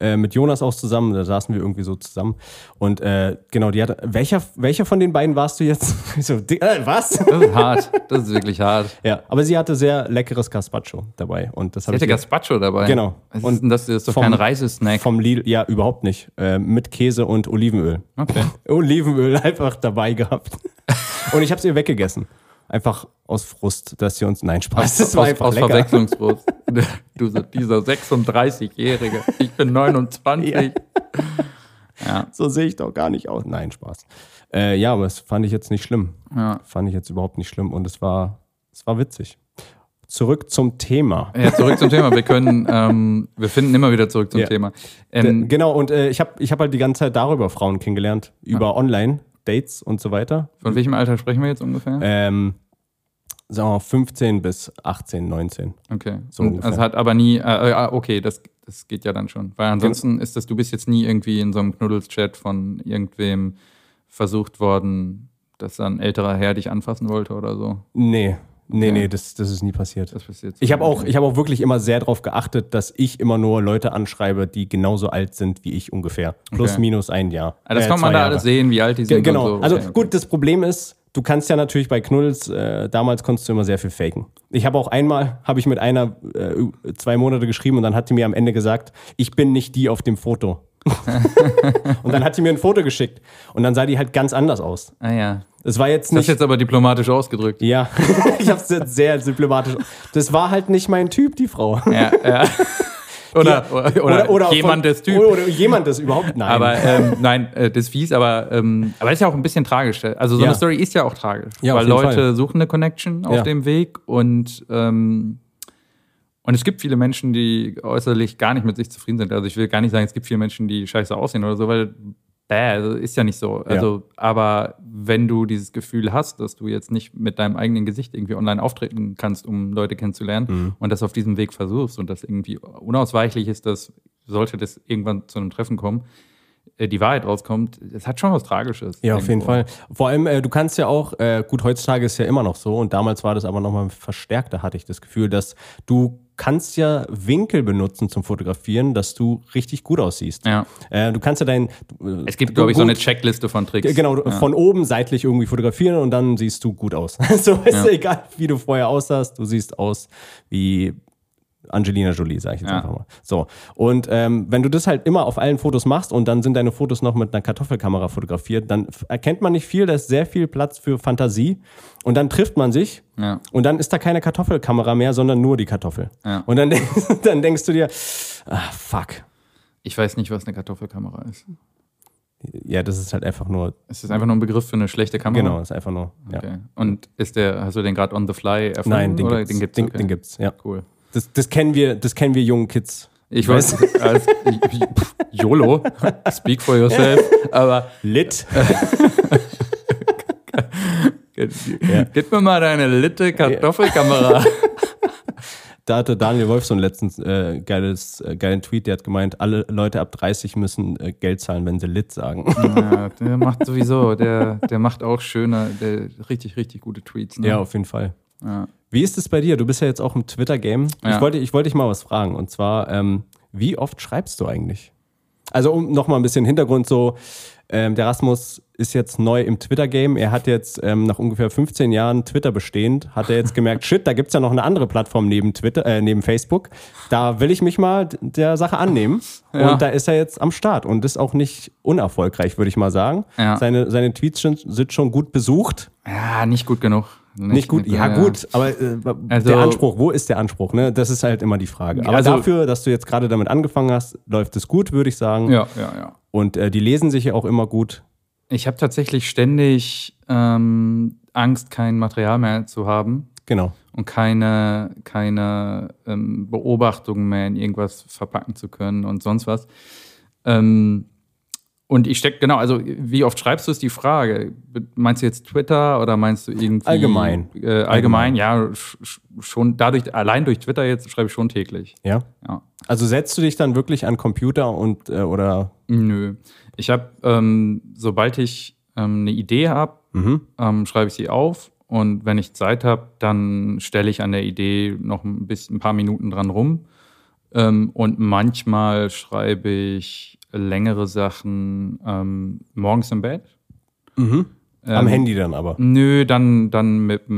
äh, mit Jonas auch zusammen, da saßen wir irgendwie so zusammen. Und äh, genau, die hat, welcher, welcher von den beiden warst du jetzt? So, di- äh, was? Das ist hart. Das ist wirklich hart. ja, aber sie hatte sehr leckeres Gazpacho dabei. Und das Sie hatte Gazpacho dabei. Genau. Was Und das? Das ist doch vom- kein Reisesnack. vom Lidl, ja, überhaupt nicht. Äh, mit Käse und Olivenöl. Okay. Olivenöl einfach dabei gehabt. und ich habe es ihr weggegessen. Einfach aus Frust, dass sie uns. Nein, Spaß. Das war aus, einfach aus lecker. Verwechslungsfrust. du, dieser 36-Jährige. Ich bin 29. Ja. Ja. So sehe ich doch gar nicht aus. Nein, Spaß. Äh, ja, aber das fand ich jetzt nicht schlimm. Ja. Fand ich jetzt überhaupt nicht schlimm und es war, es war witzig. Zurück zum Thema. ja, zurück zum Thema. Wir können, ähm, wir finden immer wieder zurück zum Ja. Thema. D- Ähm, genau, und äh, ich habe ich hab halt die ganze Zeit darüber Frauen kennengelernt, über Online-Dates und so weiter. von welchem Alter sprechen wir jetzt ungefähr? Ähm, sagen wir mal 15 bis 18, 19. Okay. so es hat aber nie, äh, äh, okay, das, das geht ja dann schon. Weil ansonsten ist das, du bist jetzt nie irgendwie in so einem Knuddels-Chat von irgendwem versucht worden, dass ein älterer Herr dich anfassen wollte oder so. Nee, nee, Okay. nee, das, das ist nie passiert. Das passiert. Ich habe auch, ich hab auch wirklich immer sehr darauf geachtet, dass ich immer nur Leute anschreibe, die genauso alt sind wie ich ungefähr. Plus, Okay. minus ein Jahr. Ah, das Äh, kann man da Jahre. alles sehen, wie alt die sind. Genau. Und so. Also Okay, okay. gut, das Problem ist, du kannst ja natürlich bei Knuddels, äh, damals konntest du immer sehr viel faken. Ich habe auch einmal, habe ich mit einer äh, zwei Monate geschrieben und dann hat die mir am Ende gesagt, ich bin nicht die auf dem Foto. und dann hat die mir ein Foto geschickt und dann sah die halt ganz anders aus. Ah ja. Es war jetzt Das ist nicht. jetzt aber diplomatisch ausgedrückt. ja, ich habe es jetzt sehr diplomatisch. Das war halt nicht mein Typ, die Frau. Ja, ja. Oder, oder, oder, jemand von- des Typ. Oder, oder jemand des überhaupt nein. Aber ähm, nein, äh, das ist fies, aber, ähm, aber das ist ja auch ein bisschen tragisch. Also so Ja. eine Story ist ja auch tragisch. Ja, weil Leute Fall. suchen eine Connection auf Ja. dem Weg und, ähm, und es gibt viele Menschen, die äußerlich gar nicht mit sich zufrieden sind. Also ich will gar nicht sagen, es gibt viele Menschen, die scheiße aussehen oder so, weil bäh, also ist ja nicht so. Also, aber wenn du dieses Gefühl hast, dass du jetzt nicht mit deinem eigenen Gesicht irgendwie online auftreten kannst, um Leute kennenzulernen Mhm. und das auf diesem Weg versuchst und das irgendwie unausweichlich ist, dass sollte das irgendwann zu einem Treffen kommen, äh, die Wahrheit rauskommt, es hat schon was Tragisches. Ja, auf jeden. Fall. Vor allem, äh, du kannst ja auch, äh, gut, heutzutage ist ja immer noch so und damals war das aber nochmal verstärkter, hatte ich das Gefühl, dass du kannst ja Winkel benutzen zum Fotografieren, dass du richtig gut aussiehst. Ja. Äh, du kannst ja dein... Es gibt, glaube ich, so eine Checkliste von Tricks. Genau, Ja. von oben seitlich irgendwie fotografieren und dann siehst du gut aus. so ist Ja. egal, wie du vorher aussahst, du siehst aus wie Angelina Jolie, sage ich jetzt Ja. einfach mal. So. Und ähm, wenn du das halt immer auf allen Fotos machst und dann sind deine Fotos noch mit einer Kartoffelkamera fotografiert, dann erkennt man nicht viel, da ist sehr viel Platz für Fantasie. Und dann trifft man sich Ja. und dann ist da keine Kartoffelkamera mehr, sondern nur die Kartoffel. Ja. Und dann, denkst- dann denkst du dir, ah, fuck. Ich weiß nicht, was eine Kartoffelkamera ist. Ja, das ist halt einfach nur, Ist das einfach nur ein Begriff für eine schlechte Kamera? genau, ist einfach nur. Okay. Und ist der, hast du den gerade on the fly erfunden? Nein, den oder? gibt's. Den gibt's, Den, okay. den gibt's, ja. Cool. Das, das kennen wir, das kennen wir jungen Kids. Ich weiß, als, pff, YOLO, speak for yourself, aber Lit. gib mir mal deine litte Kartoffelkamera. Da hatte Daniel Wolfson letztens äh, geiles, äh, geilen Tweet, der hat gemeint, alle Leute ab 30 müssen äh, Geld zahlen, wenn sie lit sagen. ja, der macht sowieso, der, der macht auch schöne, der, richtig, richtig gute Tweets. Ne? Ja, auf jeden Fall. Ja. Wie ist es bei dir? Du bist ja jetzt auch im Twitter-Game. Ja. Ich, wollte, ich wollte dich mal was fragen. Und zwar, ähm, wie oft schreibst du eigentlich? Also, um nochmal ein bisschen Hintergrund so. Ähm, der Rasmus ist jetzt neu im Twitter-Game. Er hat jetzt ähm, nach ungefähr 15 Jahren Twitter bestehend, hat er jetzt gemerkt, shit, da gibt's ja noch eine andere Plattform neben Twitter, äh, neben Facebook. Da will ich mich mal der Sache annehmen. Ja. Und da ist er jetzt am Start und ist auch nicht unerfolgreich, würde ich mal sagen. Ja. Seine, seine Tweets sind schon gut besucht. ja, nicht gut genug. Nicht gut, ja, gut, aber äh, Also- der Anspruch, wo ist der Anspruch? Ne? Das ist halt immer die Frage. Aber Also- dafür, dass du jetzt gerade damit angefangen hast, läuft es gut, würde ich sagen. Ja, ja, ja. Und äh, die lesen sich ja auch immer gut. Ich habe tatsächlich ständig ähm, Angst, kein Material mehr zu haben Genau. und keine, keine ähm, Beobachtungen mehr in irgendwas verpacken zu können und sonst was. Ähm, und ich stecke, genau, also wie oft schreibst du, ist die Frage. Meinst du jetzt Twitter oder meinst du irgendwie. Allgemein. Äh, allgemein, ja, sch- sch- schon dadurch, allein durch Twitter jetzt schreibe ich schon täglich. Ja. Ja. Also setzt du dich dann wirklich an Computer und äh, oder Nö. Ich habe, ähm, sobald ich ähm, eine Idee habe, ähm, schreibe ich sie auf. Und wenn ich Zeit habe, dann stelle ich an der Idee noch ein, bisschen, ein paar Minuten dran rum. Ähm, und manchmal schreibe ich längere Sachen ähm, morgens im Bett. am Ähm, Handy dann aber. Nö, dann, dann mit, äh,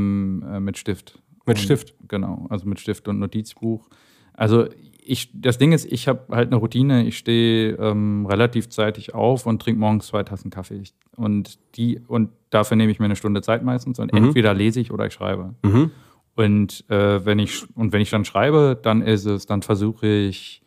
mit Stift. Mit Und- Stift. Genau, also mit Stift und Notizbuch. Also ich, das Ding ist, ich habe halt eine Routine. Ich stehe ähm, relativ zeitig auf und trinke morgens zwei Tassen Kaffee. Ich, und, die, und dafür nehme ich mir eine Stunde Zeit meistens. Und entweder lese ich oder ich schreibe. Und, äh, wenn ich, und wenn ich dann schreibe, dann ist es, dann versuche ich,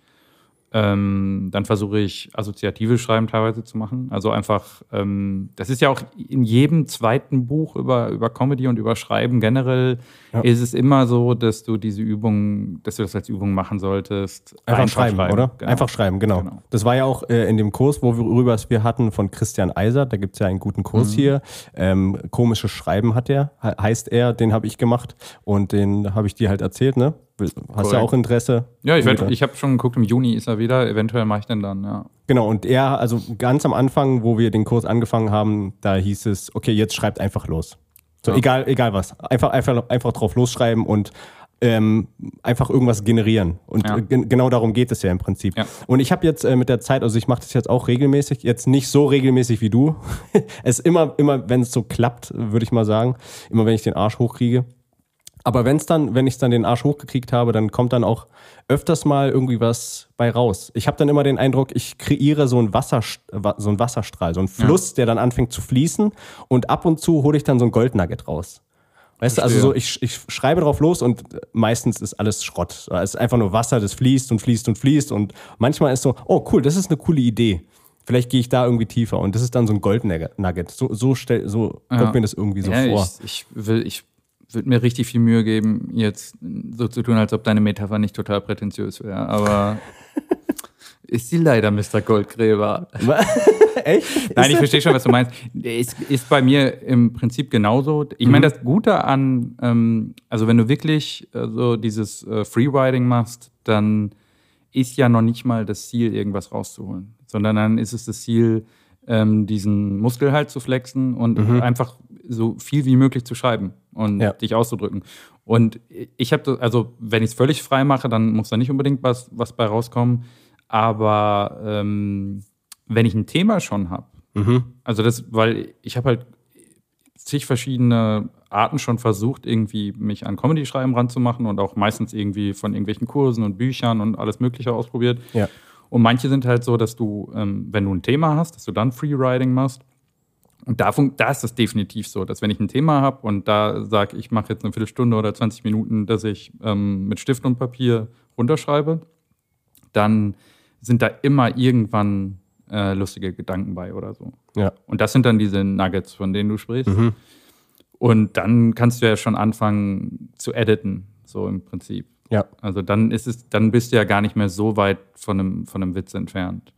ähm, dann versuche ich assoziatives Schreiben teilweise zu machen. Also einfach, ähm, das ist ja auch in jedem zweiten Buch über, über Comedy und über Schreiben generell ist es immer so, dass du diese Übung, dass du das als Übung machen solltest. Einfach, schreiben, oder? Genau. Einfach schreiben, genau. Genau. Das war ja auch äh, in dem Kurs, worüber es wir hatten von Christian Eiser. Da gibt's ja einen guten Mhm. Kurs hier. Ähm, komisches Schreiben hat er, he- heißt er, den habe ich gemacht und den habe ich dir halt erzählt, ne? Hast ja Korrekt. auch Interesse. Ja, ich, werd- ich habe schon geguckt, im Juni ist er wieder. Eventuell mache ich den dann, ja. Genau, und er, also ganz am Anfang, wo wir den Kurs angefangen haben, da hieß es, okay, jetzt schreibt einfach los. So, Ja. egal, egal was. Einfach, einfach, einfach drauf losschreiben und ähm, einfach irgendwas generieren. Und Ja. gen- genau darum geht es ja im Prinzip. Ja. Und ich habe jetzt äh, mit der Zeit, also ich mache das jetzt auch regelmäßig, jetzt nicht so regelmäßig wie du. es immer, immer, wenn es so klappt, würde ich mal sagen, immer wenn ich den Arsch hochkriege. Aber wenn es dann, wenn ich dann den Arsch hochgekriegt habe, dann kommt dann auch öfters mal irgendwie was bei raus. Ich habe dann immer den Eindruck, ich kreiere so einen, Wasser, so einen Wasserstrahl, so einen Fluss, der dann anfängt zu fließen und ab und zu hole ich dann so ein Goldnugget raus. Weißt du, also so, ich, ich schreibe drauf los und meistens ist alles Schrott. Es ist einfach nur Wasser, das fließt und fließt und fließt und manchmal ist so, oh cool, das ist eine coole Idee. Vielleicht gehe ich da irgendwie tiefer und das ist dann so ein Goldnugget. So, so, stell, so Ja. kommt mir das irgendwie so ja, vor. Ich, ich will, ich würde mir richtig viel Mühe geben, jetzt so zu tun, als ob deine Metapher nicht total prätentiös wäre. Aber ist sie leider Mr. Goldgräber. Echt? Nein, ich verstehe schon, was du meinst. Ist, ist bei mir im Prinzip genauso. Ich meine, das Gute an, ähm, also wenn du wirklich äh, so dieses äh, Freeriding machst, dann ist ja noch nicht mal das Ziel, irgendwas rauszuholen, sondern dann ist es das Ziel, ähm, diesen Muskel halt zu flexen und einfach so viel wie möglich zu schreiben und Ja. dich auszudrücken. Und ich habe, also wenn ich es völlig frei mache, dann muss da nicht unbedingt was, was bei rauskommen. Aber ähm, wenn ich ein Thema schon habe, also das, weil ich habe halt zig verschiedene Arten schon versucht, irgendwie mich an Comedy-Schreiben ranzumachen und auch meistens irgendwie von irgendwelchen Kursen und Büchern und alles Mögliche ausprobiert. Ja. Und manche sind halt so, dass du, ähm, wenn du ein Thema hast, dass du dann Freeriding machst. Und da, da ist es definitiv so, dass wenn ich ein Thema habe und da sage, ich mache jetzt eine Viertelstunde oder 20 Minuten, dass ich ähm, mit Stift und Papier runterschreibe, dann sind da immer irgendwann äh, lustige Gedanken bei oder so. Ja. Und das sind dann diese Nuggets, von denen du sprichst. Mhm. Und dann kannst du ja schon anfangen zu editen, so im Prinzip. Ja. Also dann ist es, dann bist du ja gar nicht mehr so weit von einem, von einem Witz entfernt.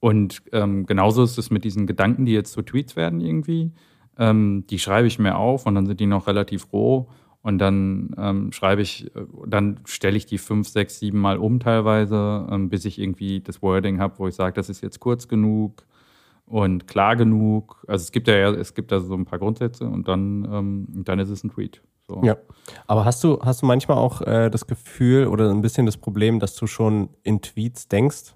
Und ähm, genauso ist es mit diesen Gedanken, die jetzt zu Tweets werden irgendwie. Ähm, die schreibe ich mir auf und dann sind die noch relativ roh. Und dann ähm, schreibe ich, äh, dann stelle ich die fünf, sechs, sieben Mal um teilweise, ähm, bis ich irgendwie das Wording habe, wo ich sage, das ist jetzt kurz genug und klar genug. Also es gibt ja, es gibt da so ein paar Grundsätze und dann, ähm, dann ist es ein Tweet. So. Ja. Aber hast du, hast du manchmal auch äh, das Gefühl oder ein bisschen das Problem, dass du schon in Tweets denkst?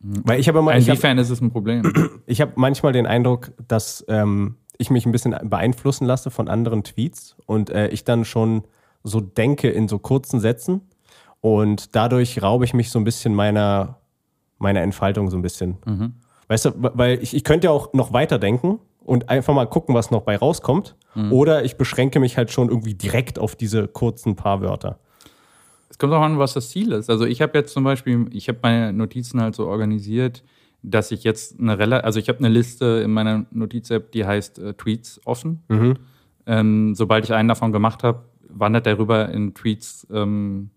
Weil ich habe immer. ich hab- Inwiefern ist es ein Problem? Ich habe manchmal den Eindruck, dass ähm, ich mich ein bisschen beeinflussen lasse von anderen Tweets und äh, ich dann schon so denke in so kurzen Sätzen und dadurch raube ich mich so ein bisschen meiner, meiner Entfaltung so ein bisschen. Weißt du, weil ich, ich könnte ja auch noch weiter denken und einfach mal gucken, was noch bei rauskommt. Oder ich beschränke mich halt schon irgendwie direkt auf diese kurzen paar Wörter. Es kommt auch an, was das Ziel ist. Also ich habe jetzt zum Beispiel, ich habe meine Notizen halt so organisiert, dass ich jetzt eine Rela also ich habe eine Liste in meiner Notiz-App, die heißt äh, Tweets offen. Ähm, sobald ich einen davon gemacht habe, wandert der rüber in Tweets ähm,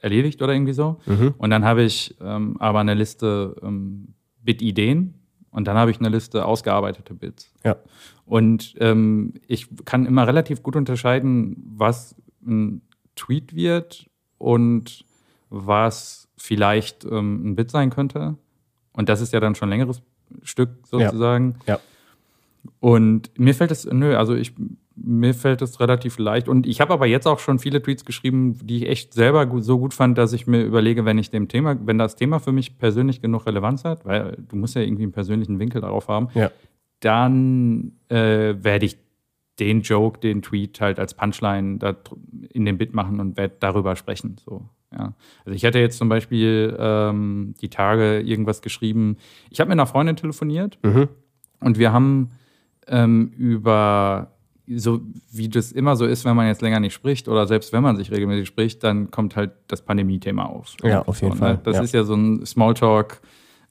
erledigt oder irgendwie so. Und dann habe ich ähm, aber eine Liste ähm, Bit-Ideen und dann habe ich eine Liste ausgearbeitete Bits. Ja. Und ähm, ich kann immer relativ gut unterscheiden, was ein Tweet wird und was vielleicht ähm, ein Bit sein könnte. Und das ist ja dann schon ein längeres Stück sozusagen. Ja. Und mir fällt es, nö, also ich, mir fällt es relativ leicht. Und ich habe aber jetzt auch schon viele Tweets geschrieben, die ich echt selber gut, so gut fand, dass ich mir überlege, wenn ich dem Thema, wenn das Thema für mich persönlich genug Relevanz hat, weil du musst ja irgendwie einen persönlichen Winkel darauf haben, Ja. dann äh, werde ich den Joke, den Tweet halt als Punchline in dem Bit machen und werde darüber sprechen. So, ja. Also ich hatte jetzt zum Beispiel ähm, die Tage irgendwas geschrieben. Ich habe mit einer Freundin telefoniert Mhm. und wir haben ähm, über so wie das immer so ist, wenn man jetzt länger nicht spricht oder selbst wenn man sich regelmäßig spricht, dann kommt halt das Pandemie-Thema auf. Ja, auf jeden so, Fall, Ne? Das ja. ist ja so ein Smalltalk.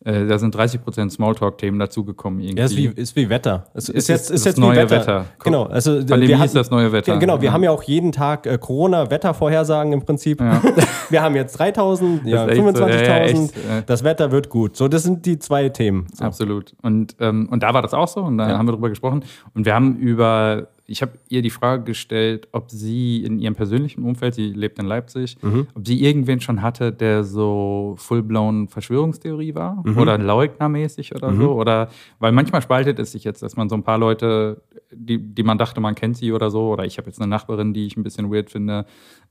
Äh, da sind 30 Prozent Smalltalk-Themen dazugekommen. Irgendwie. Ja, ist wie, ist wie Wetter. Es ist, Ist jetzt, das ist jetzt neue Wetter. Wetter. Genau. Also, Pandemie wir ist das neue Wetter. Genau, wir Ja. haben ja auch jeden Tag äh, Corona-Wettervorhersagen im Prinzip. Ja. Wir haben jetzt 3000, ja, ist echt so. 25.000. Ja, ja, echt, ja. Das Wetter wird gut. So, das sind die zwei Themen. So. Absolut. Und, ähm, und da war das auch so und da haben wir drüber gesprochen. Und wir haben über, ich habe ihr die Frage gestellt, ob sie in ihrem persönlichen Umfeld, sie lebt in Leipzig, Mhm. ob sie irgendwen schon hatte, der so full-blown Verschwörungstheorie war Mhm. oder leugnermäßig oder so. Oder weil manchmal spaltet es sich jetzt, dass man so ein paar Leute, die, die man dachte, man kennt sie oder so, oder ich habe jetzt eine Nachbarin, die ich ein bisschen weird finde.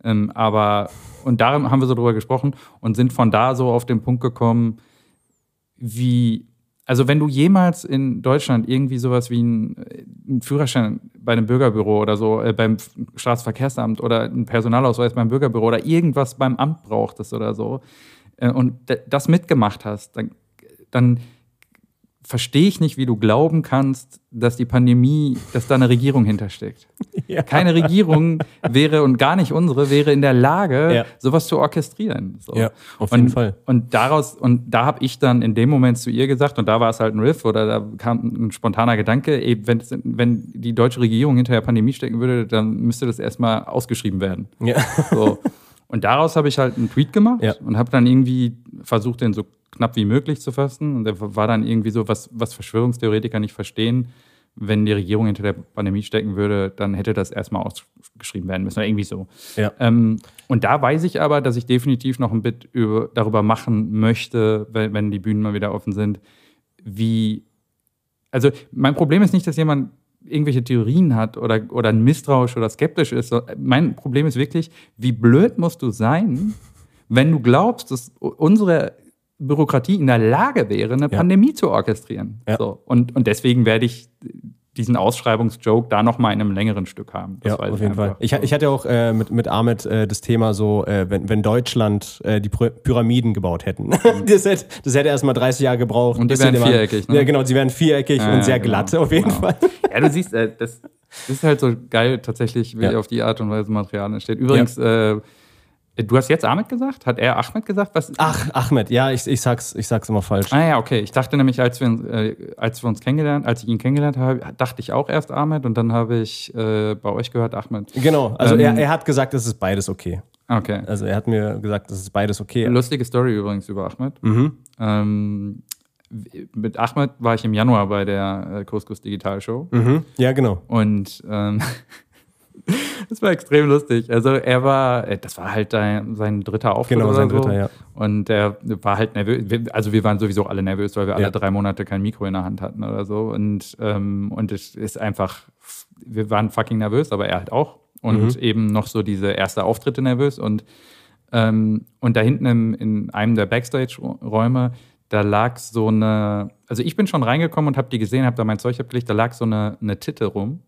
Ähm, aber und darum haben wir so drüber gesprochen und sind von da so auf den Punkt gekommen, wie, also wenn du jemals in Deutschland irgendwie sowas wie einen, einen Führerschein bei einem Bürgerbüro oder so, äh, beim Straßenverkehrsamt oder einen Personalausweis beim Bürgerbüro oder irgendwas beim Amt brauchtest oder so äh, und das mitgemacht hast, dann, dann verstehe ich nicht, wie du glauben kannst, dass die Pandemie, dass da eine Regierung hintersteckt. Ja. Keine Regierung wäre und gar nicht unsere wäre in der Lage, Ja. sowas zu orchestrieren. So. Ja, auf und, jeden Fall. Und daraus, und da habe ich dann in dem Moment zu ihr gesagt, und da war es halt ein Riff oder da kam ein spontaner Gedanke, ey, wenn, wenn die deutsche Regierung hinter der Pandemie stecken würde, dann müsste das erstmal ausgeschrieben werden. Ja. So. Und daraus habe ich halt einen Tweet gemacht Ja. und habe dann irgendwie versucht, den so knapp wie möglich zu fassen. Und der war dann irgendwie so, was, was Verschwörungstheoretiker nicht verstehen, wenn die Regierung hinter der Pandemie stecken würde, dann hätte das erstmal ausgeschrieben werden müssen. Oder irgendwie so. Ja. Ähm, und da weiß ich aber, dass ich definitiv noch ein Bit über, darüber machen möchte, wenn, wenn die Bühnen mal wieder offen sind, wie. Also, mein Problem ist nicht, dass jemand irgendwelche Theorien hat oder, oder misstrauisch oder skeptisch ist. Mein Problem ist wirklich, wie blöd musst du sein, wenn du glaubst, dass unsere Bürokratie in der Lage wäre, eine Ja. Pandemie zu orchestrieren. Ja. So. Und, und deswegen werde ich diesen Ausschreibungsjoke da nochmal in einem längeren Stück haben. Das ja, auf jeden einfach. Fall. Ich, ich hatte auch äh, mit, mit Ahmed äh, das Thema so, äh, wenn, wenn Deutschland äh, die Py- Pyramiden gebaut hätten. das, hätte, das hätte erstmal 30 Jahre gebraucht. Und die wären viereckig, ne? Ja, genau, sie wären viereckig Ja, und sehr genau, glatt auf jeden genau. Fall. Ja, du siehst, äh, das, das ist halt so geil tatsächlich, wie Ja. auf die Art und Weise Material entsteht. Übrigens, äh, du hast jetzt Ahmed gesagt? Hat er Ahmed gesagt? Was? Ach, Ahmed, ja, ich, ich, sag's, ich sag's immer falsch. Ah ja, okay. Ich dachte nämlich, als wir, äh, als wir uns kennengelernt, als ich ihn kennengelernt habe, dachte ich auch erst Ahmed und dann habe ich äh, bei euch gehört Ahmed. Genau, also Ähm, er, er hat gesagt, es ist beides okay. Okay. Also er hat mir gesagt, es ist beides okay. Lustige Story übrigens über Ahmed. Mhm. Ähm, mit Ahmed war ich im Januar bei der äh, Couscous Digital Show Mhm. Ja, genau. und ähm, das war extrem lustig. Also er war, äh, das war halt sein dritter Auftritt Genau, sein so. dritter, ja. Und er war halt nervös. Also wir waren sowieso alle nervös, weil wir alle Ja. drei Monate kein Mikro in der Hand hatten oder so. Und, ähm, und es ist einfach, wir waren fucking nervös, aber er halt auch. Und Mhm. eben noch so diese erste Auftritte nervös. Und, ähm, und da hinten im, in einem der Backstage-Räume, da lag so eine, also ich bin schon reingekommen und habe die gesehen, habe da mein Zeug abgelegt, da lag so eine, eine Titte rum.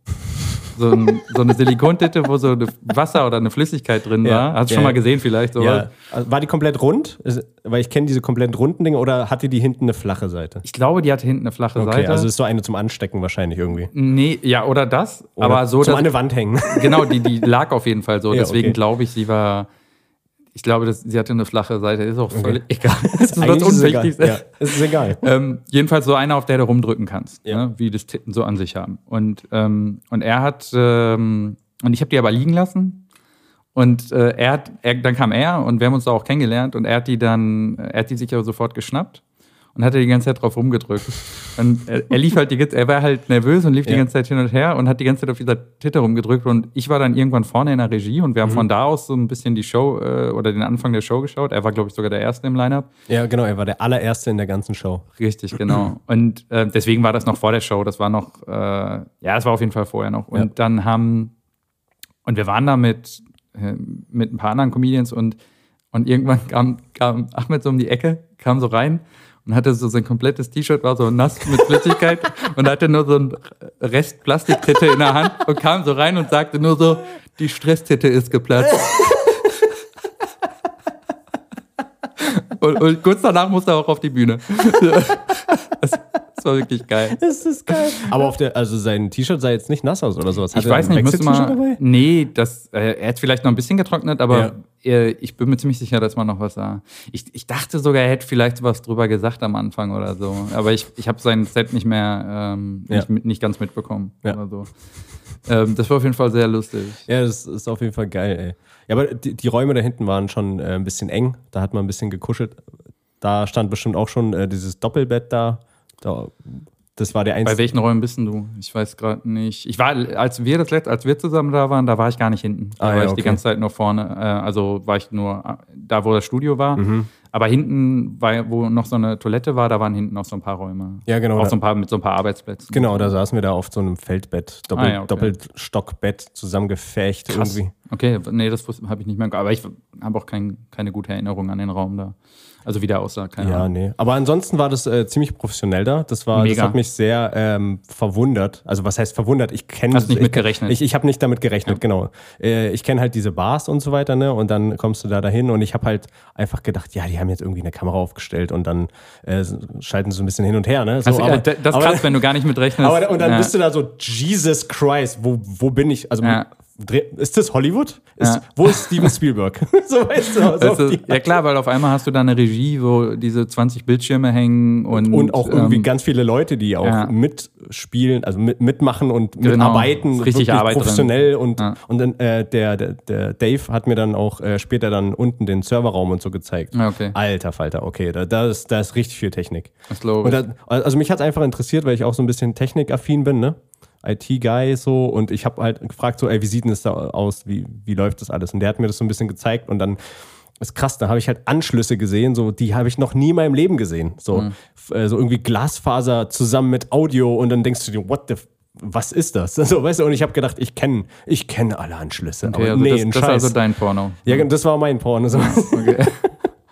So, ein, so eine Silikontitte, wo so eine Wasser oder eine Flüssigkeit drin Ja. war. Hast du Ja, schon mal gesehen vielleicht? Ja. Also War die komplett rund? Weil ich kenne diese komplett runden Dinge oder hatte die hinten eine flache Seite? Ich glaube, die hatte hinten eine flache Okay, Seite. also ist so eine zum Anstecken wahrscheinlich irgendwie. nee, ja, oder das. Oder aber so, zum dass, an eine Wand hängen. genau, die, die lag auf jeden Fall so. Deswegen okay. glaube ich, sie war. Ich glaube, dass, sie hatte eine flache Seite. Ist auch völlig egal. Das ist Eigentlich was ist es egal. Unwichtigste. Ja, es ist egal. Ähm, jedenfalls so einer, auf der du rumdrücken kannst, Ja. ne? wie das Titten so an sich haben. Und, ähm, und er hat, ähm, und ich habe die aber liegen lassen. Und äh, er hat, er, dann kam er und wir haben uns da auch kennengelernt und er hat die dann, er hat die sich aber sofort geschnappt und hat die ganze Zeit drauf rumgedrückt. Und er, er lief halt die er war halt nervös und lief die Ja. ganze Zeit hin und her und hat die ganze Zeit auf dieser Titte rumgedrückt und ich war dann irgendwann vorne in der Regie und wir Mhm. haben von da aus so ein bisschen die Show äh, oder den Anfang der Show geschaut. Er war, glaube ich, sogar der Erste im Line-Up. Ja, genau, er war der allererste in der ganzen Show. Richtig, genau. Und äh, deswegen war das noch vor der Show. Das war noch, äh, ja, das war auf jeden Fall vorher noch. Und Ja. dann haben, und wir waren da mit, äh, mit ein paar anderen Comedians und, und irgendwann kam, kam Ahmed so um die Ecke, kam so rein und hatte so sein komplettes T-Shirt, war so nass mit Flüssigkeit und hatte nur so einen Rest Plastiktitte in der Hand und kam so rein und sagte nur so, die Stresstitte ist geplatzt. Und, und kurz danach musste er auch auf die Bühne. Das, das war wirklich geil. Das ist geil. Aber auf der, also sein T-Shirt sah jetzt nicht nass aus oder sowas. Hat Ich er weiß nicht, müsste mal. dabei? Nee, das, äh, er hat vielleicht noch ein bisschen getrocknet, aber Ja. Ich bin mir ziemlich sicher, dass man noch was sah. Ich, ich dachte sogar, er hätte vielleicht was drüber gesagt am Anfang oder so. Aber ich, ich habe sein Set nicht mehr, ähm, Ja. nicht, nicht ganz mitbekommen Ja. oder so. Ähm, das war auf jeden Fall sehr lustig. Ja, das ist auf jeden Fall geil, ey. Ja, aber die, die Räume da hinten waren schon äh, ein bisschen eng. Da hat man ein bisschen gekuschelt. Da stand bestimmt auch schon äh, dieses Doppelbett da. da. Das war der Bei einzige. welchen Räumen bist du? Ich weiß gerade nicht. Ich war, als wir das letzte, als wir zusammen da waren, da war ich gar nicht hinten. Da Ah, war ja, ich okay. die ganze Zeit nur vorne. Äh, also war ich nur da, wo das Studio war. Mhm. Aber hinten, wo noch so eine Toilette war, da waren hinten noch so ein paar Räume. Ja, genau, Auch so ein paar, mit so ein paar Arbeitsplätzen. Genau, da saßen wir da auf so einem Feldbett, Doppel, Ah, ja, okay. Doppelstockbett zusammengefecht Krass. irgendwie. Okay, nee, das habe ich nicht mehr. Aber ich habe auch kein, keine gute Erinnerung an den Raum da. Also wie der aussah, keine Ja, Ahnung. nee. Aber ansonsten war das äh, ziemlich professionell da. Das war, das Mega. hat mich sehr ähm, verwundert. Also was heißt verwundert? Ich kenne Hast nicht ich, mit gerechnet. Ich, ich habe nicht damit gerechnet, genau. Äh, ich kenne halt diese Bars und so weiter, ne? Und dann kommst du da dahin und ich habe halt einfach gedacht, ja, die haben jetzt irgendwie eine Kamera aufgestellt und dann äh, schalten sie so ein bisschen hin und her, ne? So, Also, äh, das ist krass, wenn du gar nicht mit rechnest. aber, und dann ja. bist du da so, Jesus Christ, wo, wo bin ich? Also Ja. Ist das Hollywood? Ist, Ja. Wo ist Steven Spielberg? so weißt du, so Weißt auf du, die- ja klar, weil auf einmal hast du da eine Regie, wo diese 20 Bildschirme hängen und, und auch irgendwie ähm, ganz viele Leute, die auch ja. mitspielen, also mit, mitmachen und Genau, mitarbeiten, ist richtig Arbeit drin. professionell und Ja. und dann äh, der, der der Dave hat mir dann auch äh, später dann unten den Serverraum und so gezeigt. Okay. Alter Falter, okay, da, da ist da ist richtig viel Technik. Das glaube ich. da, also mich hat einfach interessiert, weil ich auch so ein bisschen technikaffin bin, ne? IT-Guy so und ich habe halt gefragt so, ey, wie sieht denn das da aus? Wie, wie läuft das alles? Und der hat mir das so ein bisschen gezeigt und dann ist krass, da habe ich halt Anschlüsse gesehen, so die habe ich noch nie in meinem Leben gesehen. So, f- äh, so irgendwie Glasfaser zusammen mit Audio und dann denkst du dir, what the was ist das? So, weißt du, und ich habe gedacht, ich kenne ich kenne alle Anschlüsse, Okay, aber also nee, das, ein das ist Scheiß. also dein Porno. ja, das war mein Porno. So. Okay.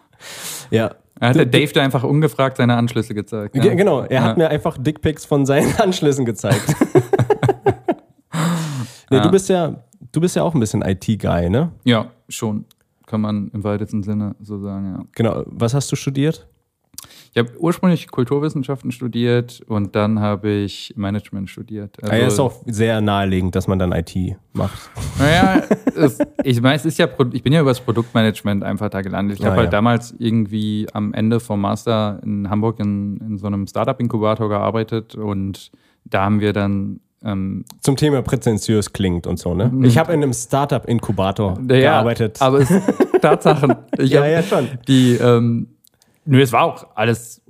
ja. Er hat der Dave da einfach ungefragt seine Anschlüsse gezeigt. Ge- Ja. Genau, er hat Ja. mir einfach Dickpics von seinen Anschlüssen gezeigt. Nee, Ja. du bist ja, du bist ja auch ein bisschen IT-Guy, ne? Ja, schon. Kann man im weitesten Sinne so sagen, ja. Genau. Was hast du studiert? Ich habe ursprünglich Kulturwissenschaften studiert und dann habe ich Management studiert. Also, Ah, ja, ist auch sehr naheliegend, dass man dann IT macht. Naja, es, ich meine, es ist ja, ich bin ja über das Produktmanagement einfach da gelandet. Ich Ah, habe halt ja. damals irgendwie am Ende vom Master in Hamburg in, in so einem Startup-Inkubator gearbeitet und da haben wir dann ähm, Zum Thema präzentiös klingt und so, ne? Ich habe in einem Startup-Inkubator ja, gearbeitet. Aber es Tatsachen. Ich Ja, ja, schon. Die, ähm, nö, es war auch alles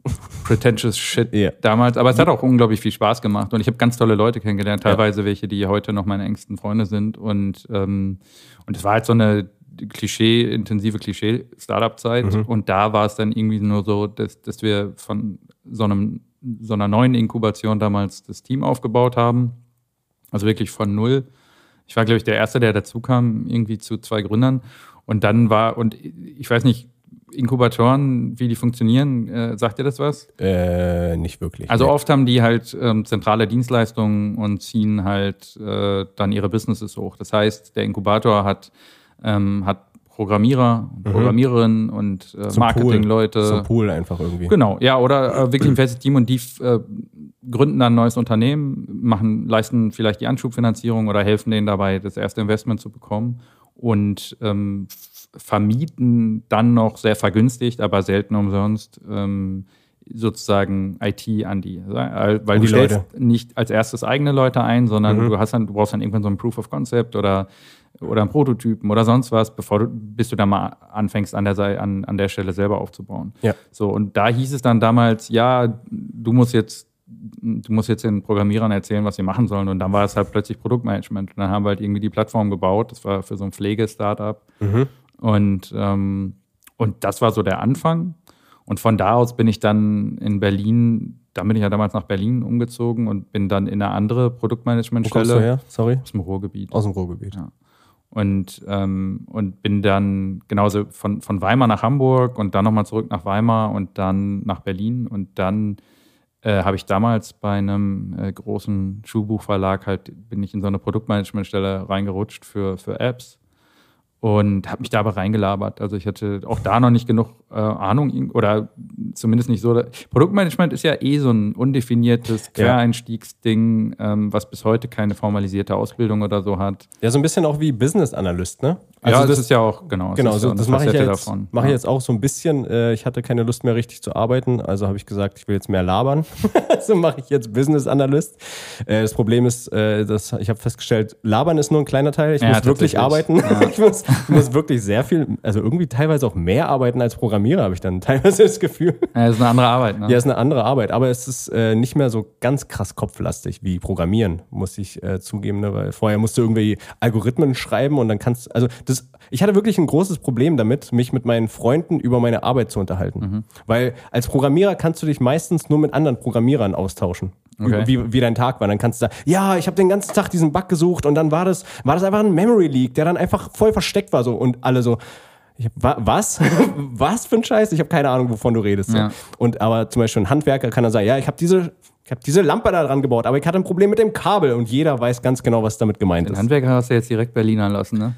pretentious Shit Ja. damals, aber es hat auch unglaublich viel Spaß gemacht und ich habe ganz tolle Leute kennengelernt, teilweise welche, die heute noch meine engsten Freunde sind und ähm, und es war halt so eine Klischee, intensive Klischee-Startup-Zeit Mhm. und da war es dann irgendwie nur so, dass, dass wir von so einem so einer neuen Inkubation damals das Team aufgebaut haben, also wirklich von null. Ich war, glaube ich, der Erste, der dazu kam, irgendwie zu zwei Gründern. Und dann war, und ich weiß nicht, Inkubatoren, wie die funktionieren, äh, sagt ihr das was? äh, nicht wirklich. Also nee. oft haben die halt ähm, zentrale Dienstleistungen und ziehen halt äh, dann ihre Businesses hoch. Das heißt, der Inkubator hat, ähm, hat Programmierer, Programmiererinnen und äh, Mhm. Marketingleute. Zum Pool einfach irgendwie. Genau, ja, oder äh, wirklich ein festes Team und die äh, gründen dann ein neues Unternehmen, machen, leisten vielleicht die Anschubfinanzierung oder helfen denen dabei, das erste Investment zu bekommen und ähm, vermieten dann noch sehr vergünstigt, aber selten umsonst ähm, sozusagen IT an die. Weil An du die stellst Leute. nicht als erstes eigene Leute ein, sondern Mhm. du hast dann, du brauchst dann irgendwann so ein Proof of Concept oder oder einen Prototypen oder sonst was, bevor du, bis du da mal anfängst, an der, an, an der Stelle selber aufzubauen. Ja. So, und da hieß es dann damals, ja, du musst jetzt, du musst jetzt den Programmierern erzählen, was sie machen sollen. Und dann war es halt plötzlich Produktmanagement. Und dann haben wir halt irgendwie die Plattform gebaut. Das war für so ein Pflege-Startup. Mhm. Und, ähm, und das war so der Anfang. Und von da aus bin ich dann in Berlin, dann bin ich ja damals nach Berlin umgezogen und bin dann in eine andere Wo kommst du Produktmanagementstelle her? Sorry. aus dem Ruhrgebiet. Aus dem Ruhrgebiet. Ja. Und, ähm, und bin dann genauso von, von Weimar nach Hamburg und dann nochmal zurück nach Weimar und dann nach Berlin. Und dann äh, habe ich damals bei einem äh, großen Schuhbuchverlag halt, bin ich in so eine Produktmanagementstelle reingerutscht für, für Apps und habe mich da aber reingelabert. Also ich hatte auch da noch nicht genug äh, Ahnung oder zumindest nicht so. Produktmanagement ist ja eh so ein undefiniertes. Quereinstiegsding, ähm, was bis heute keine formalisierte Ausbildung oder so hat. Ja, so ein bisschen auch wie Business Analyst, ne? Also ja, das, das ist ja auch, genau. Genau, ist so, das mache ich, ja jetzt, mache ich jetzt auch so ein bisschen. Äh, ich hatte keine Lust mehr richtig zu arbeiten, also habe ich gesagt, ich will jetzt mehr labern. also mache ich jetzt Business Analyst. Äh, das Problem ist, äh, dass ich habe festgestellt, labern ist nur ein kleiner Teil. Ich Ja, muss wirklich arbeiten. Ja. ich muss, muss wirklich sehr viel, also irgendwie teilweise auch mehr arbeiten als Programmierer, habe ich dann teilweise das Gefühl. Ja, das ist eine andere Arbeit, ne? Ja, ist eine andere Arbeit, aber es ist äh, nicht mehr so ganz krass kopflastig wie Programmieren, muss ich äh, zugeben, ne? weil vorher musst du irgendwie Algorithmen schreiben und dann kannst also das ich hatte wirklich ein großes Problem damit, mich mit meinen Freunden über meine Arbeit zu unterhalten, Mhm. weil als Programmierer kannst du dich meistens nur mit anderen Programmierern austauschen. Okay. Wie, wie dein Tag war. Dann kannst du sagen, ja, ich habe den ganzen Tag diesen Bug gesucht und dann war das, war das einfach ein Memory Leak, der dann einfach voll versteckt war. So. Und alle so, ich hab, wa, was? was für ein Scheiß? Ich habe keine Ahnung, wovon du redest. Ja. Und aber zum Beispiel ein Handwerker kann dann sagen, ja, ich habe diese, ich habe diese Lampe da dran gebaut, aber ich hatte ein Problem mit dem Kabel und jeder weiß ganz genau, was damit gemeint Den ist. Handwerker hast du jetzt direkt Berlinern lassen, ne?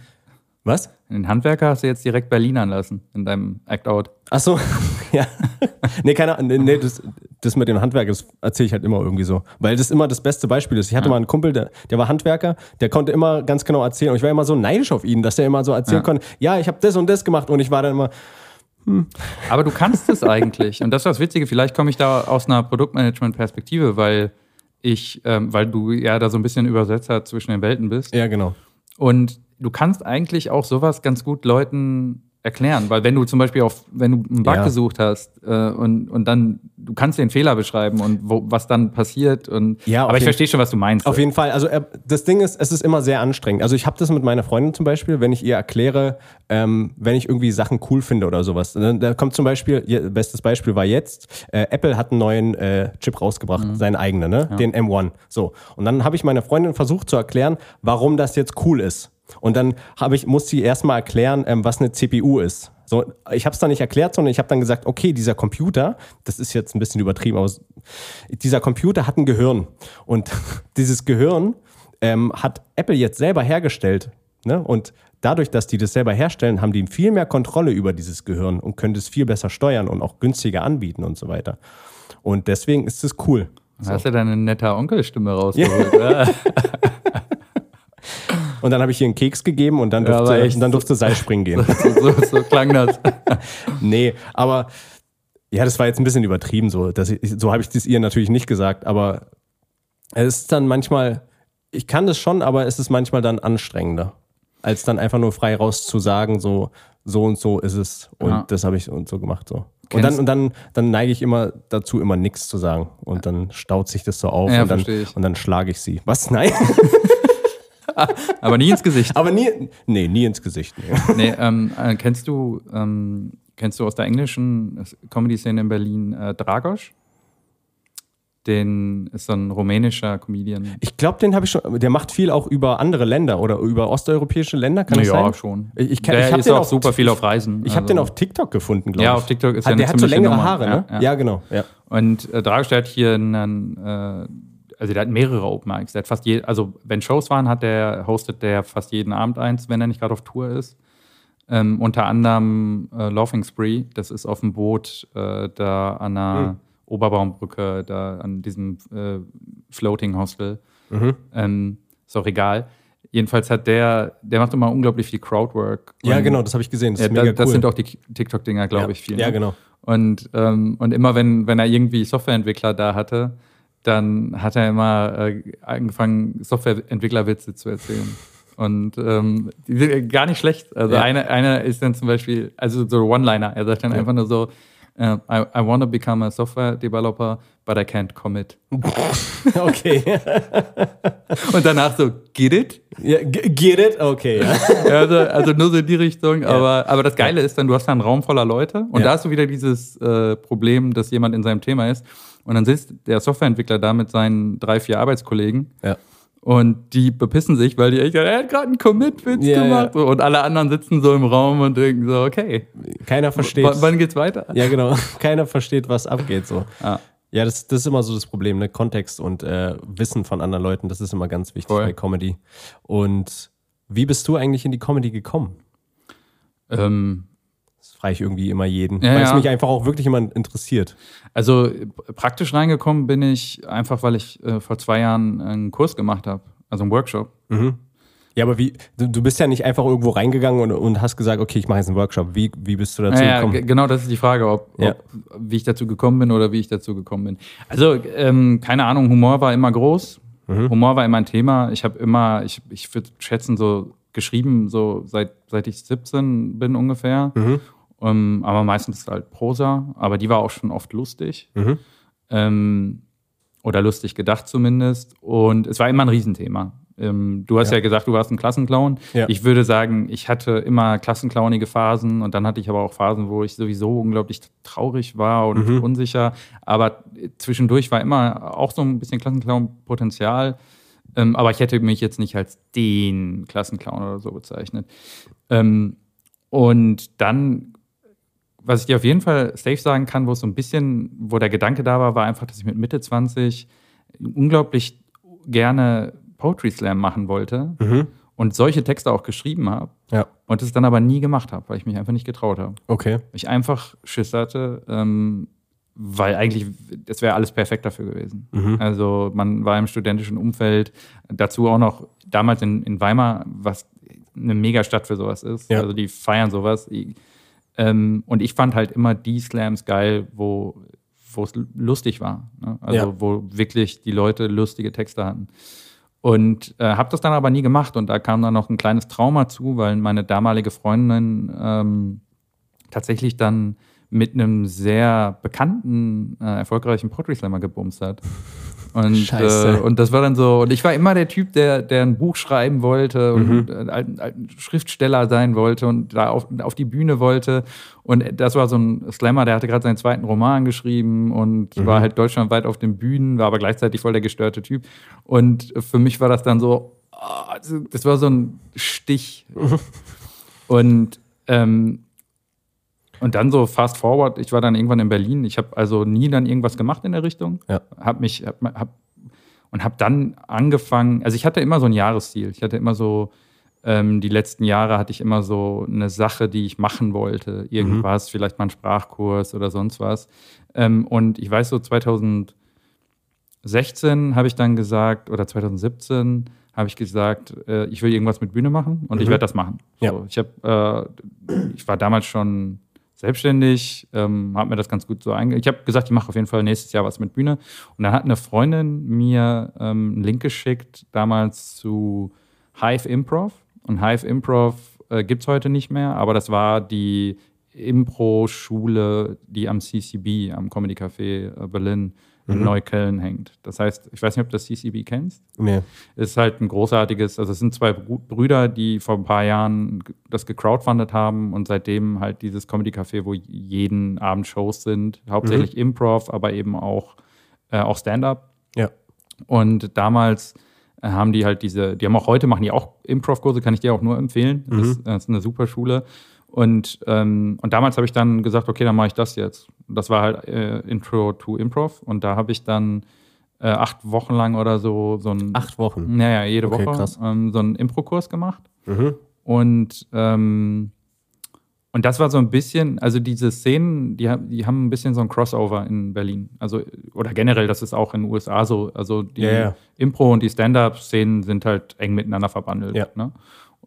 Was? Den Handwerker hast du jetzt direkt Berlinern lassen in deinem Act-Out. Ach so, ja. nee, keine Ahnung. Nee, das, das mit dem Handwerk, das erzähle ich halt immer irgendwie so. Weil das immer das beste Beispiel ist. Ich hatte mal einen Kumpel, der, der war Handwerker, der konnte immer ganz genau erzählen. Und ich war immer so neidisch auf ihn, dass der immer so erzählen Ja. konnte, ja, ich habe das und das gemacht. Und ich war dann immer, Aber du kannst es eigentlich. Und das ist das Witzige, vielleicht komme ich da aus einer Produktmanagement-Perspektive, weil ich, ähm, weil du ja da so ein bisschen Übersetzer zwischen den Welten bist. ja, genau. Und du kannst eigentlich auch sowas ganz gut Leuten erklären, weil wenn du zum Beispiel auf, wenn du einen Bug Ja. gesucht hast äh, und, und dann, du kannst den Fehler beschreiben und wo, was dann passiert und Ja, aber ich verstehe schon, was du meinst. Auf jeden Fall. Also äh, das Ding ist, es ist immer sehr anstrengend. Also ich habe das mit meiner Freundin zum Beispiel, wenn ich ihr erkläre, ähm, wenn ich irgendwie Sachen cool finde oder sowas. Dann, da kommt zum Beispiel, ihr bestes Beispiel war jetzt, äh, Apple hat einen neuen äh, Chip rausgebracht, seinen eigenen, ne? den M1. So. Und dann habe ich meiner Freundin versucht zu erklären, warum das jetzt cool ist. Und dann habe ich, muss sie erstmal erklären, ähm, was eine CPU ist. So, ich habe es dann nicht erklärt, sondern ich habe dann gesagt, okay, dieser Computer, das ist jetzt ein bisschen übertrieben, aber dieser Computer hat ein Gehirn. Und dieses Gehirn ähm, hat Apple jetzt selber hergestellt. Ne? Und dadurch, dass die das selber herstellen, haben die viel mehr Kontrolle über dieses Gehirn und können es viel besser steuern und auch günstiger anbieten und so weiter. Und deswegen ist es cool. So. Hast du deine nette Onkelstimme rausgeholt? Ja. und dann habe ich ihr einen Keks gegeben und dann durfte, ja, und dann durfte Seilspringen gehen. so, so, so klang das. nee, aber ja, das war jetzt ein bisschen übertrieben so. So habe ich das ihr natürlich nicht gesagt, aber es ist dann manchmal, ich kann das schon, aber es ist manchmal dann anstrengender, als dann einfach nur frei raus zu sagen, so, so und so ist es. Und ja. das habe ich und so gemacht. So. Und dann, und dann, dann neige ich immer dazu, immer nichts zu sagen. Und dann staut sich das so auf ja, und, dann, und dann schlage ich sie. Was? Nein? Aber nie ins Gesicht. Aber nie, nee, nie ins Gesicht. Nee, nee ähm, äh, kennst du, ähm, kennst du aus der englischen Comedy-Szene in Berlin äh, Dragos? Den ist so ein rumänischer Comedian. Ich glaube, den habe ich schon. Der macht viel auch über andere Länder oder über osteuropäische Länder, kann das ja, sein? Ja, schon. Ich, ich, der ich ist auch super viel auf Reisen. Ich habe also. den auf TikTok gefunden, glaube ich. Ja, auf TikTok ist hat, ja Der hat so längere Nummer. Haare, ne? Ja, ja. ja genau. Ja. Und äh, Dragos, der hat hier einen, äh, also der hat mehrere Open Mics. Der hat fast je, also wenn Shows waren, hat der, hostet der fast jeden Abend eins, wenn er nicht gerade auf Tour ist. Ähm, unter anderem äh, Laughing Spree, das ist auf dem Boot äh, da an der mhm. Oberbaumbrücke, da an diesem äh, Floating Hostel. Mhm. Ähm, ist auch egal. Jedenfalls hat der, der macht immer unglaublich viel Crowdwork. Ja, genau, das habe ich gesehen. Das, ja, da, das sind auch die TikTok-Dinger, glaube ja. ich, viel. Ja, ne? genau. Und, ähm, und immer wenn, wenn er irgendwie Softwareentwickler da hatte, dann hat er immer äh, angefangen, Softwareentwicklerwitze zu erzählen. Und ähm, die sind gar nicht schlecht. Also ja. eine, eine ist dann zum Beispiel, also so One-Liner. Er sagt dann ja. einfach nur so, uh, I, I want to become a software developer, but I can't commit. okay. Und danach so, get it? Ja, get it? Okay, ja. also, also nur so in die Richtung. Ja. Aber, aber das Geile ist dann, du hast da einen Raum voller Leute und da hast du wieder dieses äh, Problem, dass jemand in seinem Thema ist. Und dann sitzt der Softwareentwickler da mit seinen drei, vier Arbeitskollegen. Ja. Und die bepissen sich, weil die echt, er hat gerade einen Commit-Witz yeah, gemacht. Yeah. Und alle anderen sitzen so im Raum und denken so, okay. Keiner versteht. W wann geht's weiter? Ja, genau. Keiner versteht, was abgeht. So. Ah. Ja, das, das ist immer so das Problem, ne? Kontext und äh, Wissen von anderen Leuten, das ist immer ganz wichtig Voll. bei Comedy. Und wie bist du eigentlich in die Comedy gekommen? Ähm, das frage ich irgendwie immer jeden, ja, weil es ja. mich einfach auch wirklich immer interessiert. Also praktisch reingekommen bin ich einfach, weil ich äh, vor zwei Jahren einen Kurs gemacht habe, also einen Workshop. Mhm. Ja, aber wie, du, bist ja nicht einfach irgendwo reingegangen und, und hast gesagt, okay, ich mache jetzt einen Workshop. Wie, wie bist du dazu ja, gekommen? Ja, genau, das ist die Frage, ob, ob, wie ich dazu gekommen bin oder wie ich dazu gekommen bin. Also, ähm, keine Ahnung, Humor war immer groß. Mhm. Humor war immer ein Thema. Ich habe immer, ich, ich würde schätzen, so geschrieben, so seit, seit ich 17 bin ungefähr. Mhm. Um, ähm, aber meistens halt Prosa, aber die war auch schon oft lustig. Mhm. Ähm, oder lustig gedacht zumindest. Und es war immer ein Riesenthema. Ähm, du hast ja. ja. gesagt, du warst ein Klassenclown. Ja. Ich würde sagen, ich hatte immer klassenclownige Phasen und dann hatte ich aber auch Phasen, wo ich sowieso unglaublich traurig war und Mhm. unsicher. Aber zwischendurch war immer auch so ein bisschen Klassenclown-Potenzial. Ähm, aber ich hätte mich jetzt nicht als den Klassenclown oder so bezeichnet. Ähm, und dann was ich dir auf jeden Fall safe sagen kann, wo es so ein bisschen, wo der Gedanke da war, war einfach, dass ich mit Mitte 20 unglaublich gerne Poetry Slam machen wollte Mhm. und solche Texte auch geschrieben habe Ja. und es dann aber nie gemacht habe, weil ich mich einfach nicht getraut habe. Okay. Ich einfach Schiss hatte, ähm, weil eigentlich, das wäre alles perfekt dafür gewesen. Mhm. Also man war im studentischen Umfeld, dazu auch noch damals in, in Weimar, was eine Megastadt für sowas ist. Ja. Also die feiern sowas. Ich, ähm, und ich fand halt immer die Slams geil, wo wo es lustig war. Ne? Also Ja. wo wirklich die Leute lustige Texte hatten. Und äh, habe das dann aber nie gemacht. Und da kam dann noch ein kleines Trauma zu, weil meine damalige Freundin ähm, tatsächlich dann mit einem sehr bekannten, äh, erfolgreichen Poetry Slammer gebumst hat. Und, Scheiße. äh, und das war dann so, und ich war immer der Typ, der, der ein Buch schreiben wollte und äh, ein, ein Schriftsteller sein wollte und da auf, auf die Bühne wollte. Und das war so ein Slammer, der hatte gerade seinen zweiten Roman geschrieben und war halt deutschlandweit auf den Bühnen, war aber gleichzeitig voll der gestörte Typ. Und für mich war das dann so, ah, das war so ein Stich. und ähm, und dann so fast forward, ich war dann irgendwann in Berlin. Ich habe also nie dann irgendwas gemacht in der Richtung. Ja. Hab mich, hab, hab, und habe dann angefangen, also ich hatte immer so ein Jahresziel. Ich hatte immer so, ähm, die letzten Jahre hatte ich immer so eine Sache, die ich machen wollte. Irgendwas, mhm. vielleicht mal ein Sprachkurs oder sonst was. Ähm, und ich weiß so, 2016 habe ich dann gesagt, oder 2017 habe ich gesagt, äh, ich will irgendwas mit Bühne machen und mhm. ich werde das machen. So, ja. Ich, hab, äh, ich war damals schon selbstständig, ähm, habe mir das ganz gut so einge... Ich habe gesagt, ich mache auf jeden Fall nächstes Jahr was mit Bühne. Und dann hat eine Freundin mir ähm, einen Link geschickt, damals zu Hive Improv. Und Hive Improv äh, gibt es heute nicht mehr, aber das war die Impro-Schule, die am CCB, am Comedy Café äh, Berlin in mhm. Neukölln hängt. Das heißt, ich weiß nicht, ob du das CCB kennst. Nee. Ist halt ein großartiges, also es sind zwei Brüder, die vor ein paar Jahren das gecrowdfundet haben und seitdem halt dieses Comedy Café, wo jeden Abend Shows sind, hauptsächlich mhm. Improv, aber eben auch, äh, auch Stand-up. Ja. Und damals äh, haben die halt diese, die haben auch heute, machen die auch Improv-Kurse, kann ich dir auch nur empfehlen. Mhm. Das, das, ist eine super Schule. Und, ähm, und damals habe ich dann gesagt, okay, dann mache ich das jetzt. Das war halt äh, Intro to Improv. Und da habe ich dann äh, acht Wochen lang oder so so ein. Acht Wochen? Naja, jede okay, Woche ähm, so einen Impro-Kurs gemacht. Mhm. Und, ähm, und das war so ein bisschen, also diese Szenen, die, die haben ein bisschen so ein Crossover in Berlin. Also, oder generell, das ist auch in den USA so. Also die yeah. Impro- und die Stand-up-Szenen sind halt eng miteinander verbandelt. Ja. Ne?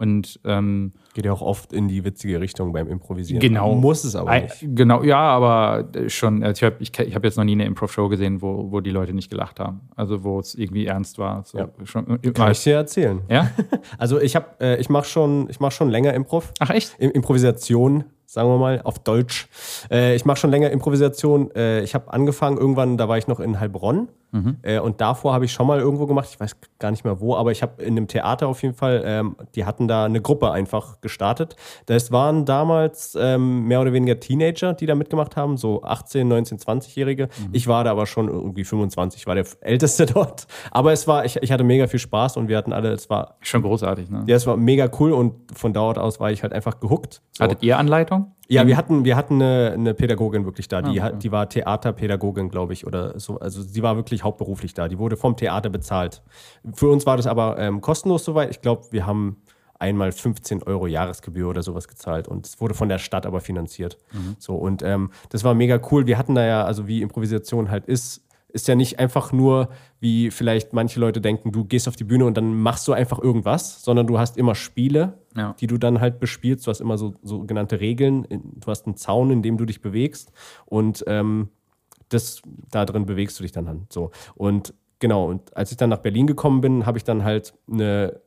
Und ähm, geht ja auch oft in die witzige Richtung beim Improvisieren. Genau. Muss es aber nicht. Genau, ja, aber schon. Also ich habe ich, ich hab jetzt noch nie eine Improv-Show gesehen, wo, wo die Leute nicht gelacht haben. Also wo es irgendwie ernst war. So, ja. schon, Kann ich dir erzählen. Ja? also ich habe, äh, ich mache schon, ich mach schon länger Improv. Ach echt? Improvisation sagen wir mal, auf Deutsch. Äh, ich mache schon länger Improvisation. Äh, ich habe angefangen irgendwann, da war ich noch in Heilbronn. Mhm. Äh, und davor habe ich schon mal irgendwo gemacht, ich weiß gar nicht mehr wo, aber ich habe in einem Theater auf jeden Fall, ähm, die hatten da eine Gruppe einfach gestartet. Das waren damals ähm, mehr oder weniger Teenager, die da mitgemacht haben, so 18, 19, 20-Jährige. Mhm. Ich war da aber schon irgendwie 25, war der Älteste dort. Aber es war, ich, ich hatte mega viel Spaß und wir hatten alle, es war. Schon großartig, ne? Ja, es war mega cool und von dort aus war ich halt einfach gehuckt. So. Hattet ihr Anleitung? Ja, wir hatten, wir hatten eine, eine Pädagogin wirklich da. Die, ah, okay. die war Theaterpädagogin, glaube ich, oder so. Also sie war wirklich hauptberuflich da. Die wurde vom Theater bezahlt. Für uns war das aber ähm, kostenlos soweit. Ich glaube, wir haben einmal 15 Euro Jahresgebühr oder sowas gezahlt und es wurde von der Stadt aber finanziert. Mhm. So und ähm, das war mega cool. Wir hatten da ja, also wie Improvisation halt ist, ist ja nicht einfach nur, wie vielleicht manche Leute denken, du gehst auf die Bühne und dann machst du einfach irgendwas, sondern du hast immer Spiele, ja. die du dann halt bespielst. Du hast immer so sogenannte Regeln. Du hast einen Zaun, in dem du dich bewegst und ähm, das, da drin bewegst du dich dann halt so. Und genau, und als ich dann nach Berlin gekommen bin, habe ich dann halt eine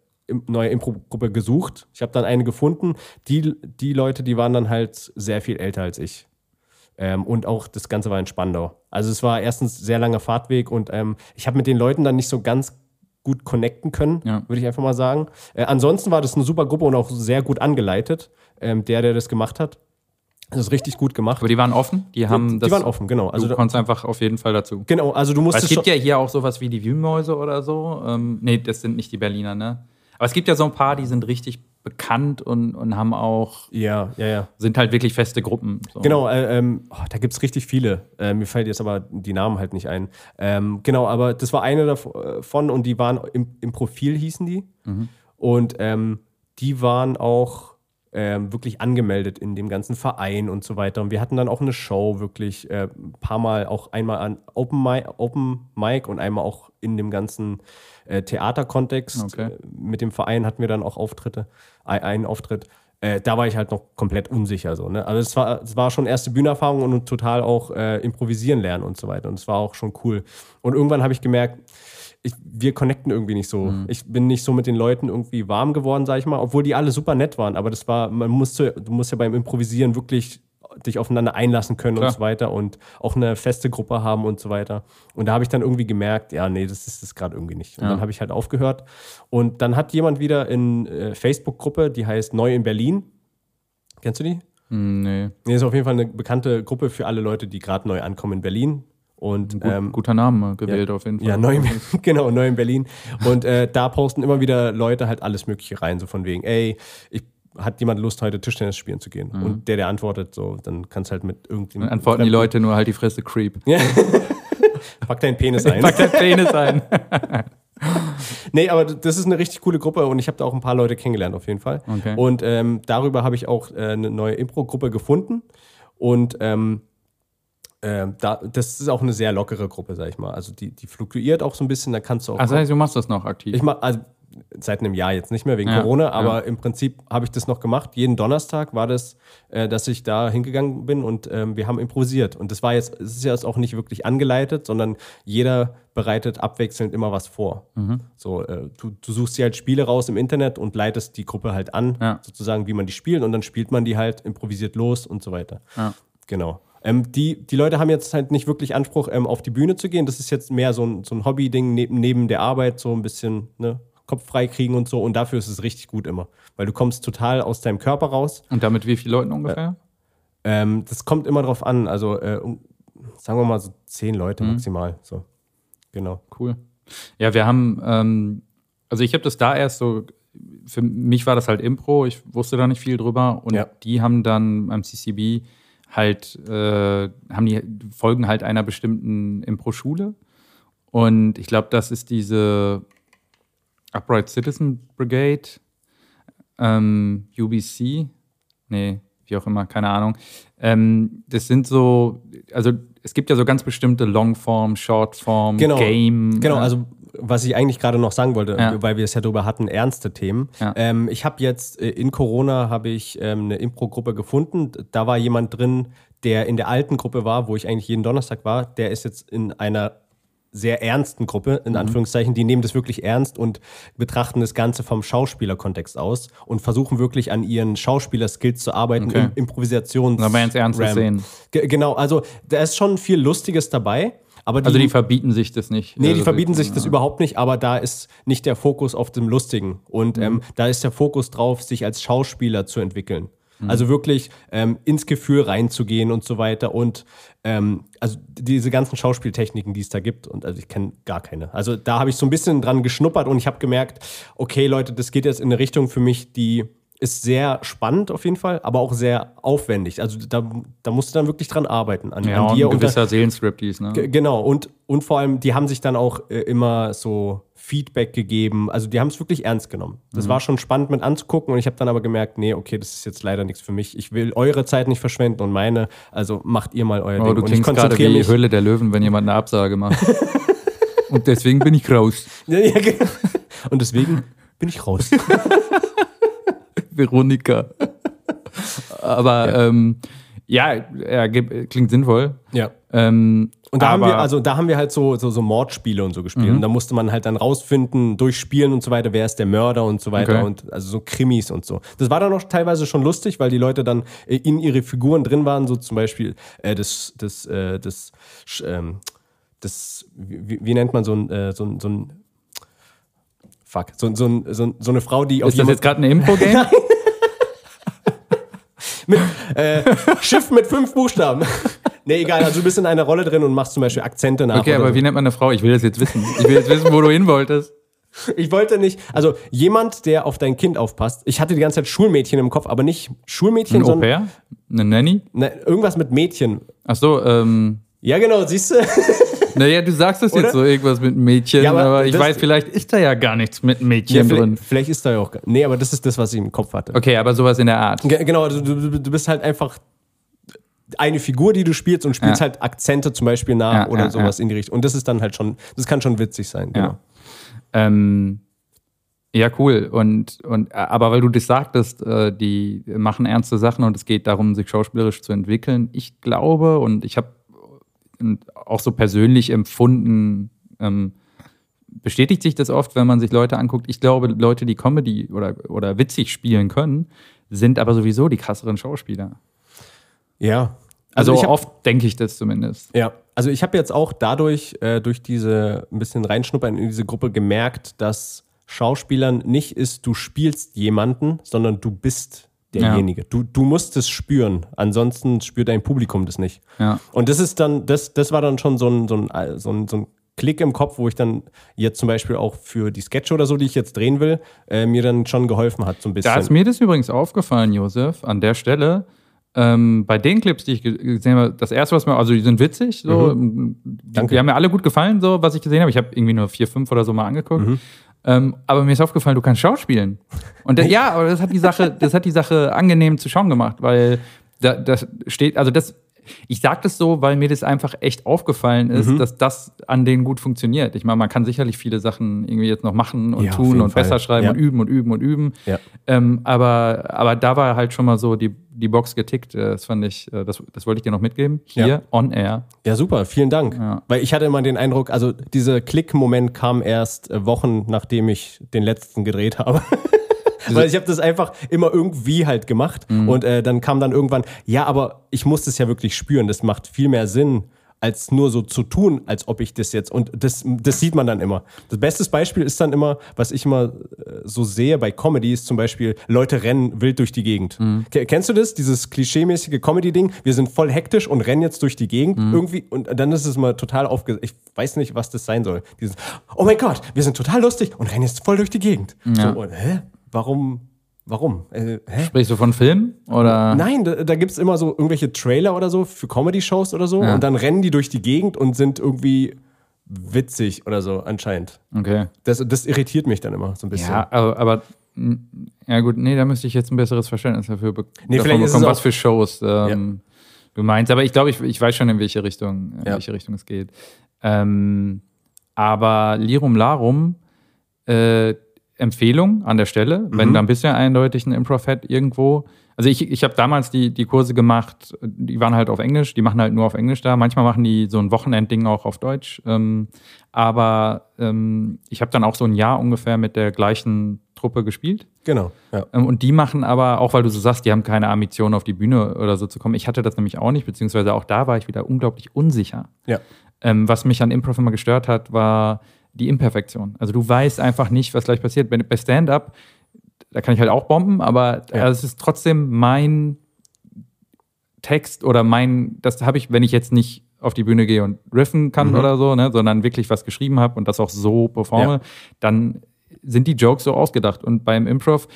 neue Impro-Gruppe gesucht. Ich habe dann eine gefunden. Die, die Leute, die waren dann halt sehr viel älter als ich. Ähm, und auch das Ganze war in Spandau. Also es war erstens sehr langer Fahrtweg und ähm, ich habe mit den Leuten dann nicht so ganz gut connecten können, ja. würde ich einfach mal sagen. Äh, ansonsten war das eine super Gruppe und auch sehr gut angeleitet. Ähm, der, der das gemacht hat, das ist richtig gut gemacht. Aber die waren offen? Die haben die, das. Die waren offen, genau. Also du konntest einfach auf jeden Fall dazu. Genau, also du musst. es gibt ja hier auch sowas wie die Wühlmäuse oder so. Ähm, nee, das sind nicht die Berliner, ne? Aber es gibt ja so ein paar, die sind richtig bekannt und, und haben auch. Ja, ja, ja. Sind halt wirklich feste Gruppen. So. Genau, äh, ähm, oh, da gibt es richtig viele. Äh, mir fällt jetzt aber die Namen halt nicht ein. Ähm, genau, aber das war eine davon und die waren im, im Profil, hießen die. Mhm. Und ähm, die waren auch ähm, wirklich angemeldet in dem ganzen Verein und so weiter. Und wir hatten dann auch eine Show wirklich äh, ein paar Mal, auch einmal an Open Mic, Open Mic und einmal auch in dem ganzen äh, Theaterkontext. Okay. Äh, mit dem Verein hatten wir dann auch Auftritte, einen Auftritt. Äh, da war ich halt noch komplett unsicher. So, ne? Also es war, es war schon erste Bühnenerfahrung und total auch äh, improvisieren lernen und so weiter. Und es war auch schon cool. Und irgendwann habe ich gemerkt, ich, wir connecten irgendwie nicht so. Mhm. Ich bin nicht so mit den Leuten irgendwie warm geworden, sag ich mal, obwohl die alle super nett waren. Aber das war, man musste, du musst ja beim Improvisieren wirklich dich aufeinander einlassen können Klar. und so weiter und auch eine feste Gruppe haben und so weiter. Und da habe ich dann irgendwie gemerkt, ja, nee, das ist das gerade irgendwie nicht. Und ja. dann habe ich halt aufgehört. Und dann hat jemand wieder in äh, Facebook-Gruppe, die heißt Neu in Berlin. Kennst du die? Hm, nee. Nee, ist auf jeden Fall eine bekannte Gruppe für alle Leute, die gerade neu ankommen in Berlin. Und, Gut, ähm, guter Name gewählt ja, auf jeden Fall. Ja, neu, genau, neu in Berlin. Und äh, da posten immer wieder Leute halt alles Mögliche rein, so von wegen, ey, ich hat jemand Lust, heute Tischtennis spielen zu gehen? Mhm. Und der, der antwortet, so, dann kannst halt mit irgendjemandem. Dann antworten die Leute nur halt die Fresse Creep. Ja. Pack deinen Penis ein. Pack deinen Penis ein. nee, aber das ist eine richtig coole Gruppe und ich habe da auch ein paar Leute kennengelernt auf jeden Fall. Okay. Und ähm, darüber habe ich auch äh, eine neue Impro-Gruppe gefunden und ähm, äh, da, das ist auch eine sehr lockere Gruppe, sag ich mal. Also die, die fluktuiert auch so ein bisschen, da kannst du auch. Also heißt, du machst das noch aktiv. Ich mach, also seit einem Jahr jetzt nicht mehr wegen Ja, Corona, aber ja. im Prinzip habe ich das noch gemacht. Jeden Donnerstag war das, äh, dass ich da hingegangen bin und ähm, wir haben improvisiert. Und das war jetzt, es ist ja jetzt auch nicht wirklich angeleitet, sondern jeder bereitet abwechselnd immer was vor. Mhm. So, äh, du, du suchst dir halt Spiele raus im Internet und leitest die Gruppe halt an, Ja. sozusagen, wie man die spielt und dann spielt man die halt improvisiert los und so weiter. Genau. Ähm, die, die Leute haben jetzt halt nicht wirklich Anspruch, ähm, auf die Bühne zu gehen. Das ist jetzt mehr so ein, so ein Hobby-Ding neben, neben der Arbeit, so ein bisschen ne, Kopf frei kriegen und so. Und dafür ist es richtig gut immer. Weil du kommst total aus deinem Körper raus. Und damit wie viele Leuten ungefähr? Ähm, das kommt immer drauf an. Also äh, sagen wir mal so zehn Leute Mhm. maximal. So. Genau. Cool. Ja, wir haben, ähm, also ich habe das da erst so, für mich war das halt Impro, ich wusste da nicht viel drüber und Ja. die haben dann am CCB halt, äh, haben die folgen halt einer bestimmten Impro-Schule und ich glaube, das ist diese Upright Citizen Brigade, ähm, UBC, nee, wie auch immer, keine Ahnung. Ähm, das sind so, also es gibt ja so ganz bestimmte Longform, Shortform, Genau. Game. Genau, äh, also was ich eigentlich gerade noch sagen wollte, Ja. weil wir es ja darüber hatten, ernste Themen. Ja. Ähm, ich habe jetzt äh, in Corona habe ich ähm, eine Impro-Gruppe gefunden. Da war jemand drin, der in der alten Gruppe war, wo ich eigentlich jeden Donnerstag war. Der ist jetzt in einer sehr ernsten Gruppe, Mhm. in Anführungszeichen, die nehmen das wirklich ernst und betrachten das Ganze vom Schauspielerkontext aus und versuchen wirklich an ihren Schauspielerskills zu arbeiten, Okay. im Improvisations. Aber ins Ernste sehen. Ge genau, also da ist schon viel Lustiges dabei. Aber die, Also die verbieten sich das nicht. Nee, die also, verbieten sich ja. das überhaupt nicht, aber da ist nicht der Fokus auf dem Lustigen. Und Mhm. ähm, da ist der Fokus drauf, sich als Schauspieler zu entwickeln. Mhm. Also wirklich ähm, ins Gefühl reinzugehen und so weiter. Und ähm, also diese ganzen Schauspieltechniken, die es da gibt, und also ich kenne gar keine. Also da habe ich so ein bisschen dran geschnuppert und ich habe gemerkt, okay, Leute, das geht jetzt in eine Richtung für mich, die ist sehr spannend auf jeden Fall, aber auch sehr aufwendig. Also da, da musst du dann wirklich dran arbeiten an, Ja, an und dir ein und da- gewisser Seelenstriptease, ne? Genau, und, und vor allem, die haben sich dann auch äh, immer so Feedback gegeben. Also die haben es wirklich ernst genommen. Mhm. Das war schon spannend mit anzugucken und ich habe dann aber gemerkt, nee, okay, das ist jetzt leider nichts für mich. Ich will eure Zeit nicht verschwenden und meine, also macht ihr mal euer Oh, Ding. du und ich klingst gerade wie mich. Höhle der Löwen, wenn jemand eine Absage macht. und deswegen bin ich raus. Genau. und deswegen bin ich raus. Veronika. Aber ja, ähm, ja, ja klingt sinnvoll. ja. Ähm, Und da haben aber- Mhm. wir, also da haben wir halt so, so, so Mordspiele und so gespielt. Und da musste man halt dann rausfinden, durch Spielen und so weiter, wer ist der Mörder und so weiter. Okay. Und also so Krimis und so. Das war dann auch teilweise schon lustig, weil die Leute dann äh, in ihre Figuren drin waren, so zum Beispiel äh, das, das, äh, das, ähm, das, wie, wie nennt man so ein, äh, so ein, so ein Fuck, so, so, so, so eine Frau, die auf ist das jetzt gerade ein Impro-Game? äh, Schiff mit fünf Buchstaben. Nee, egal, also du bist in einer Rolle drin und machst zum Beispiel Akzente nach. Okay, aber so. wie nennt man eine Frau? Ich will das jetzt wissen. Ich will jetzt wissen, wo du hin wolltest. Ich wollte nicht, also jemand, der auf dein Kind aufpasst. Ich hatte die ganze Zeit Schulmädchen im Kopf, aber nicht Schulmädchen, Ein sondern pair? Eine Nanny? ne, irgendwas mit Mädchen. Ach so, ähm, Ja, genau, siehst du? naja, du sagst es Oder? jetzt so, irgendwas mit Mädchen, Ja, aber aber, ich das- weiß, vielleicht ist da ja gar nichts mit Ja, Mädchen drin. vielleicht, vielleicht ist da ja auch. gar- Nee, aber das ist das, was ich im Kopf hatte. Okay, aber sowas in der Art. Ge- Genau, also du, du, du bist halt einfach eine Figur, die du spielst und spielst Ja. halt Akzente zum Beispiel nach Ja, oder ja, sowas in die Richtung. Und das ist dann halt schon, das kann schon witzig sein. Genau. Ja. Ähm, ja, cool. Und, und aber weil du das sagtest, äh, die machen ernste Sachen und es geht darum, sich schauspielerisch zu entwickeln. Ich glaube und ich habe auch so persönlich empfunden, ähm, bestätigt sich das oft, wenn man sich Leute anguckt. Ich glaube, Leute, die Comedy oder, oder witzig spielen können, sind aber sowieso die krasseren Schauspieler. Ja. Also, ich hab- oft denke ich das zumindest. Ja, also ich habe jetzt auch dadurch, äh, durch diese ein bisschen reinschnuppern in diese Gruppe gemerkt, dass Schauspielern nicht ist, du spielst jemanden, sondern du bist derjenige. Du, du musst es spüren, ansonsten spürt dein Publikum das nicht. Ja. Und das ist dann, das, das war dann schon so ein, so ein, so ein, so ein Klick im Kopf, wo ich dann jetzt zum Beispiel auch für die Sketche oder so, die ich jetzt drehen will, äh, mir dann schon geholfen hat, so ein bisschen. Da ist mir das übrigens aufgefallen, Josef, an der Stelle. Ähm, bei den Clips, die ich ge- gesehen habe, das erste, was mir, also die sind witzig, so, die, Danke. die haben mir alle gut gefallen, so was ich gesehen habe. Ich habe irgendwie nur vier, fünf oder so mal angeguckt. Mhm. Ähm, aber mir ist aufgefallen, du kannst schauspielen. Und ja, aber das hat die Sache, das hat die Sache angenehm zu schauen gemacht, weil da, das steht, also das, ich sage das so, weil mir das einfach echt aufgefallen ist, Mhm. dass das an denen gut funktioniert. Ich meine, man kann sicherlich viele Sachen irgendwie jetzt noch machen und Ja, tun und Fall. besser schreiben Ja. und üben und üben und üben. Ja. Ähm, aber, aber da war halt schon mal so die, die Box getickt. Äh, Das fand ich, äh, das, das wollte ich dir noch mitgeben. Hier, Ja. on air. Ja, super, vielen Dank. Weil ich hatte immer den Eindruck, also dieser Klick-Moment kam erst äh, Wochen, nachdem ich den letzten gedreht habe. Weil ich habe das einfach immer irgendwie halt gemacht Mhm. und äh, dann kam dann irgendwann, ja, aber ich muss das ja wirklich spüren. Das macht viel mehr Sinn, als nur so zu tun, als ob ich das jetzt und das, das sieht man dann immer. Das beste Beispiel ist dann immer, was ich immer äh, so sehe bei Comedy, ist zum Beispiel, Leute rennen wild durch die Gegend. Mhm. Ke- Kennst du das, dieses klischeemäßige Comedy-Ding? Wir sind voll hektisch und rennen jetzt durch die Gegend Mhm. irgendwie und dann ist es mal total aufge... Ich weiß nicht, was das sein soll. Dieses, oh mein Gott, wir sind total lustig und rennen jetzt voll durch die Gegend. Ja. So, und, hä? Warum? Warum? Äh? Sprichst du von Film? Oder? Nein, da, da gibt es immer so irgendwelche Trailer oder so für Comedy-Shows oder so. Ja. Und dann rennen die durch die Gegend und sind irgendwie witzig oder so, anscheinend. Okay. Das, das irritiert mich dann immer so ein bisschen. Ja, aber, aber mh, ja gut, nee, da müsste ich jetzt ein besseres Verständnis dafür be Nee, davon vielleicht ist es bekommen, was für Shows ähm, du meinst. Aber ich glaube, ich, ich weiß schon, in welche Richtung, in Ja. welche Richtung es geht. Ähm, aber Lirum Larum, äh, Empfehlung an der Stelle, wenn Mhm. da ein bisschen eindeutig ein Improv hat irgendwo. Also ich, ich habe damals die, die Kurse gemacht, die waren halt auf Englisch, die machen halt nur auf Englisch da. Manchmal machen die so ein Wochenendding auch auf Deutsch. Ähm, aber ähm, ich habe dann auch so ein Jahr ungefähr mit der gleichen Truppe gespielt. Genau. Ja. Ähm, Und die machen aber, auch weil du so sagst, die haben keine Ambition auf die Bühne oder so zu kommen. Ich hatte das nämlich auch nicht, beziehungsweise auch da war ich wieder unglaublich unsicher. ja. Ähm, was mich an Improv immer gestört hat, war die Imperfektion. Also du weißt einfach nicht, was gleich passiert. Bei, bei Stand-up, da kann ich halt auch bomben, aber Ja. äh, es ist trotzdem mein Text oder mein, das habe ich, wenn ich jetzt nicht auf die Bühne gehe und riffen kann Mhm. oder so, ne, sondern wirklich was geschrieben habe und das auch so performe, Ja. dann sind die Jokes so ausgedacht. Und beim Improv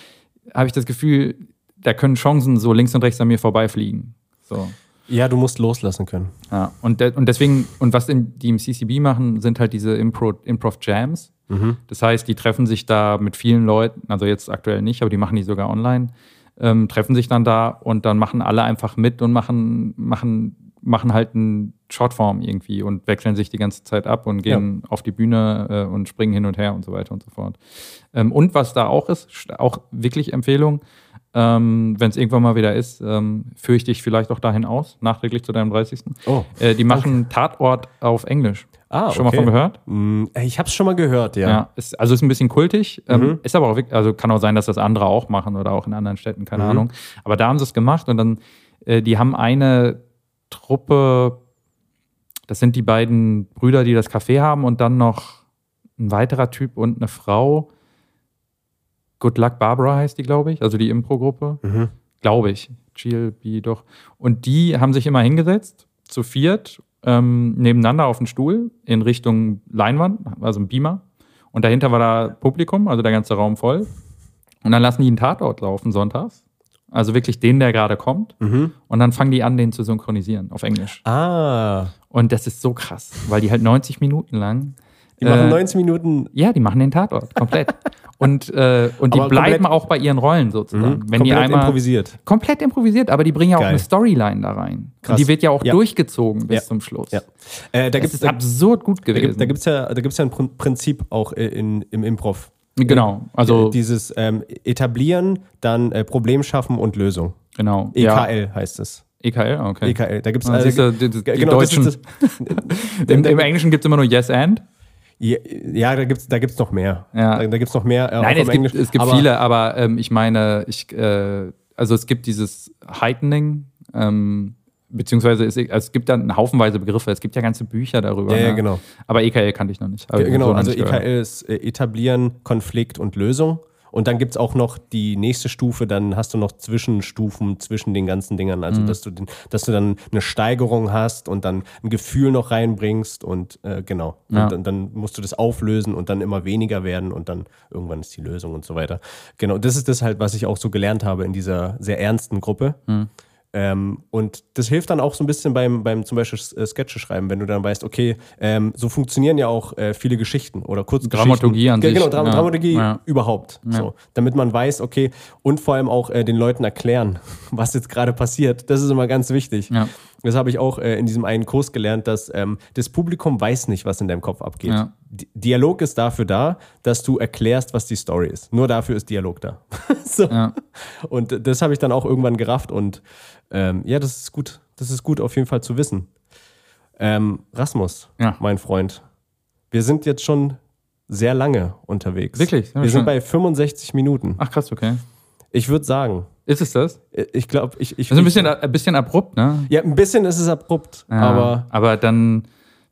habe ich das Gefühl, da können Chancen so links und rechts an mir vorbeifliegen. So. Ja, du musst loslassen können. Ja, und, de- und deswegen, und was die im CCB machen, sind halt diese Impro, Improv-Jams. Das heißt, die treffen sich da mit vielen Leuten, also jetzt aktuell nicht, aber die machen die sogar online, ähm, treffen sich dann da und dann machen alle einfach mit und machen, machen, machen halt eine Shortform irgendwie und wechseln sich die ganze Zeit ab und gehen auf die Bühne äh, und springen hin und her und so weiter und so fort. Ähm, und was da auch ist, st- auch wirklich Empfehlung, ähm, wenn es irgendwann mal wieder ist, ähm, führe ich dich vielleicht auch dahin aus, nachträglich zu deinem 30. Oh. Äh, die machen Tatort auf Englisch. Ah, Schon mal okay. von gehört? Mm, Ich habe es schon mal gehört, ja. Ja. Ist, also ist ein bisschen kultig, ähm, Mhm. ist aber auch wirklich, also kann auch sein, dass das andere auch machen oder auch in anderen Städten, keine Mhm. Ahnung. Aber da haben sie es gemacht und dann, äh, die haben eine Truppe, das sind die beiden Brüder, die das Café haben und dann noch ein weiterer Typ und eine Frau. Good Luck Barbara heißt die, glaube ich, also die Impro-Gruppe. Mhm. Glaube ich. GLB doch. Und die haben sich immer hingesetzt, zu viert, ähm, nebeneinander auf den Stuhl in Richtung Leinwand, also ein Beamer. Und dahinter war da Publikum, also der ganze Raum voll. Und dann lassen die einen Tatort laufen sonntags. Also wirklich den, der gerade kommt. Mhm. Und dann fangen die an, den zu synchronisieren auf Englisch. Ah, Und das ist so krass, weil die halt 90 Minuten lang. die machen äh, 90 Minuten Ja, die machen den Tatort komplett. und, äh, und die Aber bleiben auch bei ihren Rollen sozusagen. mhm, Wenn die komplett einmal improvisiert. komplett improvisiert, aber die bringen ja auch Geil. eine Storyline da rein. Krass. Und die wird ja auch Ja. durchgezogen bis Ja. zum Schluss. Ja. Äh, da Das gibt ist es absurd gut da gewesen. gibt, da gibt's ja, da gibt's ja ein Prin- Prinzip auch in, im Improv. genau, also Äh, Dieses ähm, Etablieren, dann äh, Problem schaffen und Lösung. genau. EKL Ja. heißt es. EKL, okay. EKL. Da gibt es Ah, siehst du, die, die, die genau, das Deutschen. ist Im, Im Englischen gibt es immer nur Yes and. Ja, da gibt es da gibt's noch mehr. Ja. Da, da gibt es noch mehr. Äh, Nein, es gibt, es gibt Aber- viele, aber ähm, ich meine, ich, äh, also es gibt dieses Heightening, ähm, beziehungsweise es, also es gibt dann haufenweise Begriffe, es gibt ja ganze Bücher darüber. Ja, ja, ne? genau. Aber EKL kannte ich noch nicht. Genau, so also. EKL ist äh, etablieren, Konflikt und Lösung. Und dann gibt es auch noch die nächste Stufe, dann hast du noch Zwischenstufen zwischen den ganzen Dingern. Mhm. Also, dass, du den, dass du dann eine Steigerung hast und dann ein Gefühl noch reinbringst und äh, genau. Ja. Und dann, dann musst du das auflösen und dann immer weniger werden und dann irgendwann ist die Lösung und so weiter. Genau, das ist das halt, was ich auch so gelernt habe in dieser sehr ernsten Gruppe. Mhm. Ähm, und das hilft dann auch so ein bisschen beim, beim zum Beispiel äh, Sketche schreiben, wenn du dann weißt, okay, ähm, so funktionieren ja auch äh, viele Geschichten oder Kurzgeschichten. Dramaturgie an sich. Genau, Dram Ja. Dramaturgie Ja. überhaupt. So, damit man weiß, okay, und vor allem auch äh, den Leuten erklären, was jetzt gerade passiert. Das ist immer ganz wichtig. Das habe ich auch äh, in diesem einen Kurs gelernt, dass ähm, das Publikum weiß nicht, was in deinem Kopf abgeht. Ja. Di- Dialog ist dafür da, dass du erklärst, was die Story ist. Nur dafür ist Dialog da. so. Ja. Und das habe ich dann auch irgendwann gerafft und ähm, ja, das ist gut. Das ist gut auf jeden Fall zu wissen. Ähm, Rasmus, Ja. mein Freund, wir sind jetzt schon sehr lange unterwegs. Wirklich? Wir sind bei 65 Minuten. Ach krass, okay. Ich würde sagen, Ist es das? äh, ich glaube, ich, ich, ist ein bisschen, ein bisschen abrupt, ne? ja, ein bisschen ist es abrupt, Ja. aber aber dann,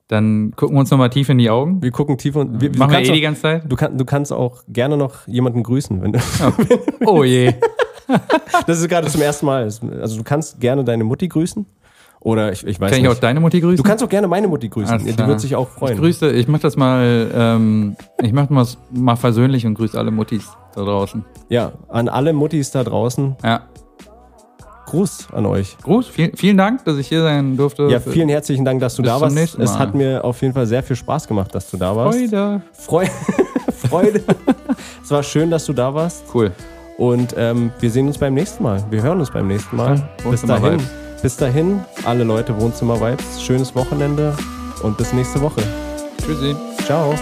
dann gucken wir uns nochmal tief in die Augen. wir gucken tief und wir, du Machen wir eh auch- die ganze Zeit. Du, kann, du kannst auch gerne noch jemanden grüßen, wenn du. Oh je. Das ist gerade zum ersten Mal. Also du kannst gerne deine Mutti grüßen. Oder ich, ich weiß Kann ich nicht. auch deine Mutti grüßen? du kannst auch gerne meine Mutti grüßen. Alles Die wird sich auch Ich freuen. grüße, ich mach das mal, ähm, ich mach das mal versöhnlich und grüße alle Muttis da draußen. Ja, an alle Muttis da draußen. Ja. Gruß an euch. Groß, viel, vielen Dank, dass ich hier sein durfte. Ja, vielen herzlichen Dank, dass du Bis da warst. Es hat mir auf jeden Fall sehr viel Spaß gemacht, dass du da warst. Freude. Freude. Freude. es war schön, dass du da warst. Cool. Und ähm, wir sehen uns beim nächsten Mal. Wir hören uns beim nächsten Mal. Ja, bis dahin. Vibes. Bis dahin, alle Leute Wohnzimmer Vibes. Schönes Wochenende und bis nächste Woche. Tschüssi. Ciao.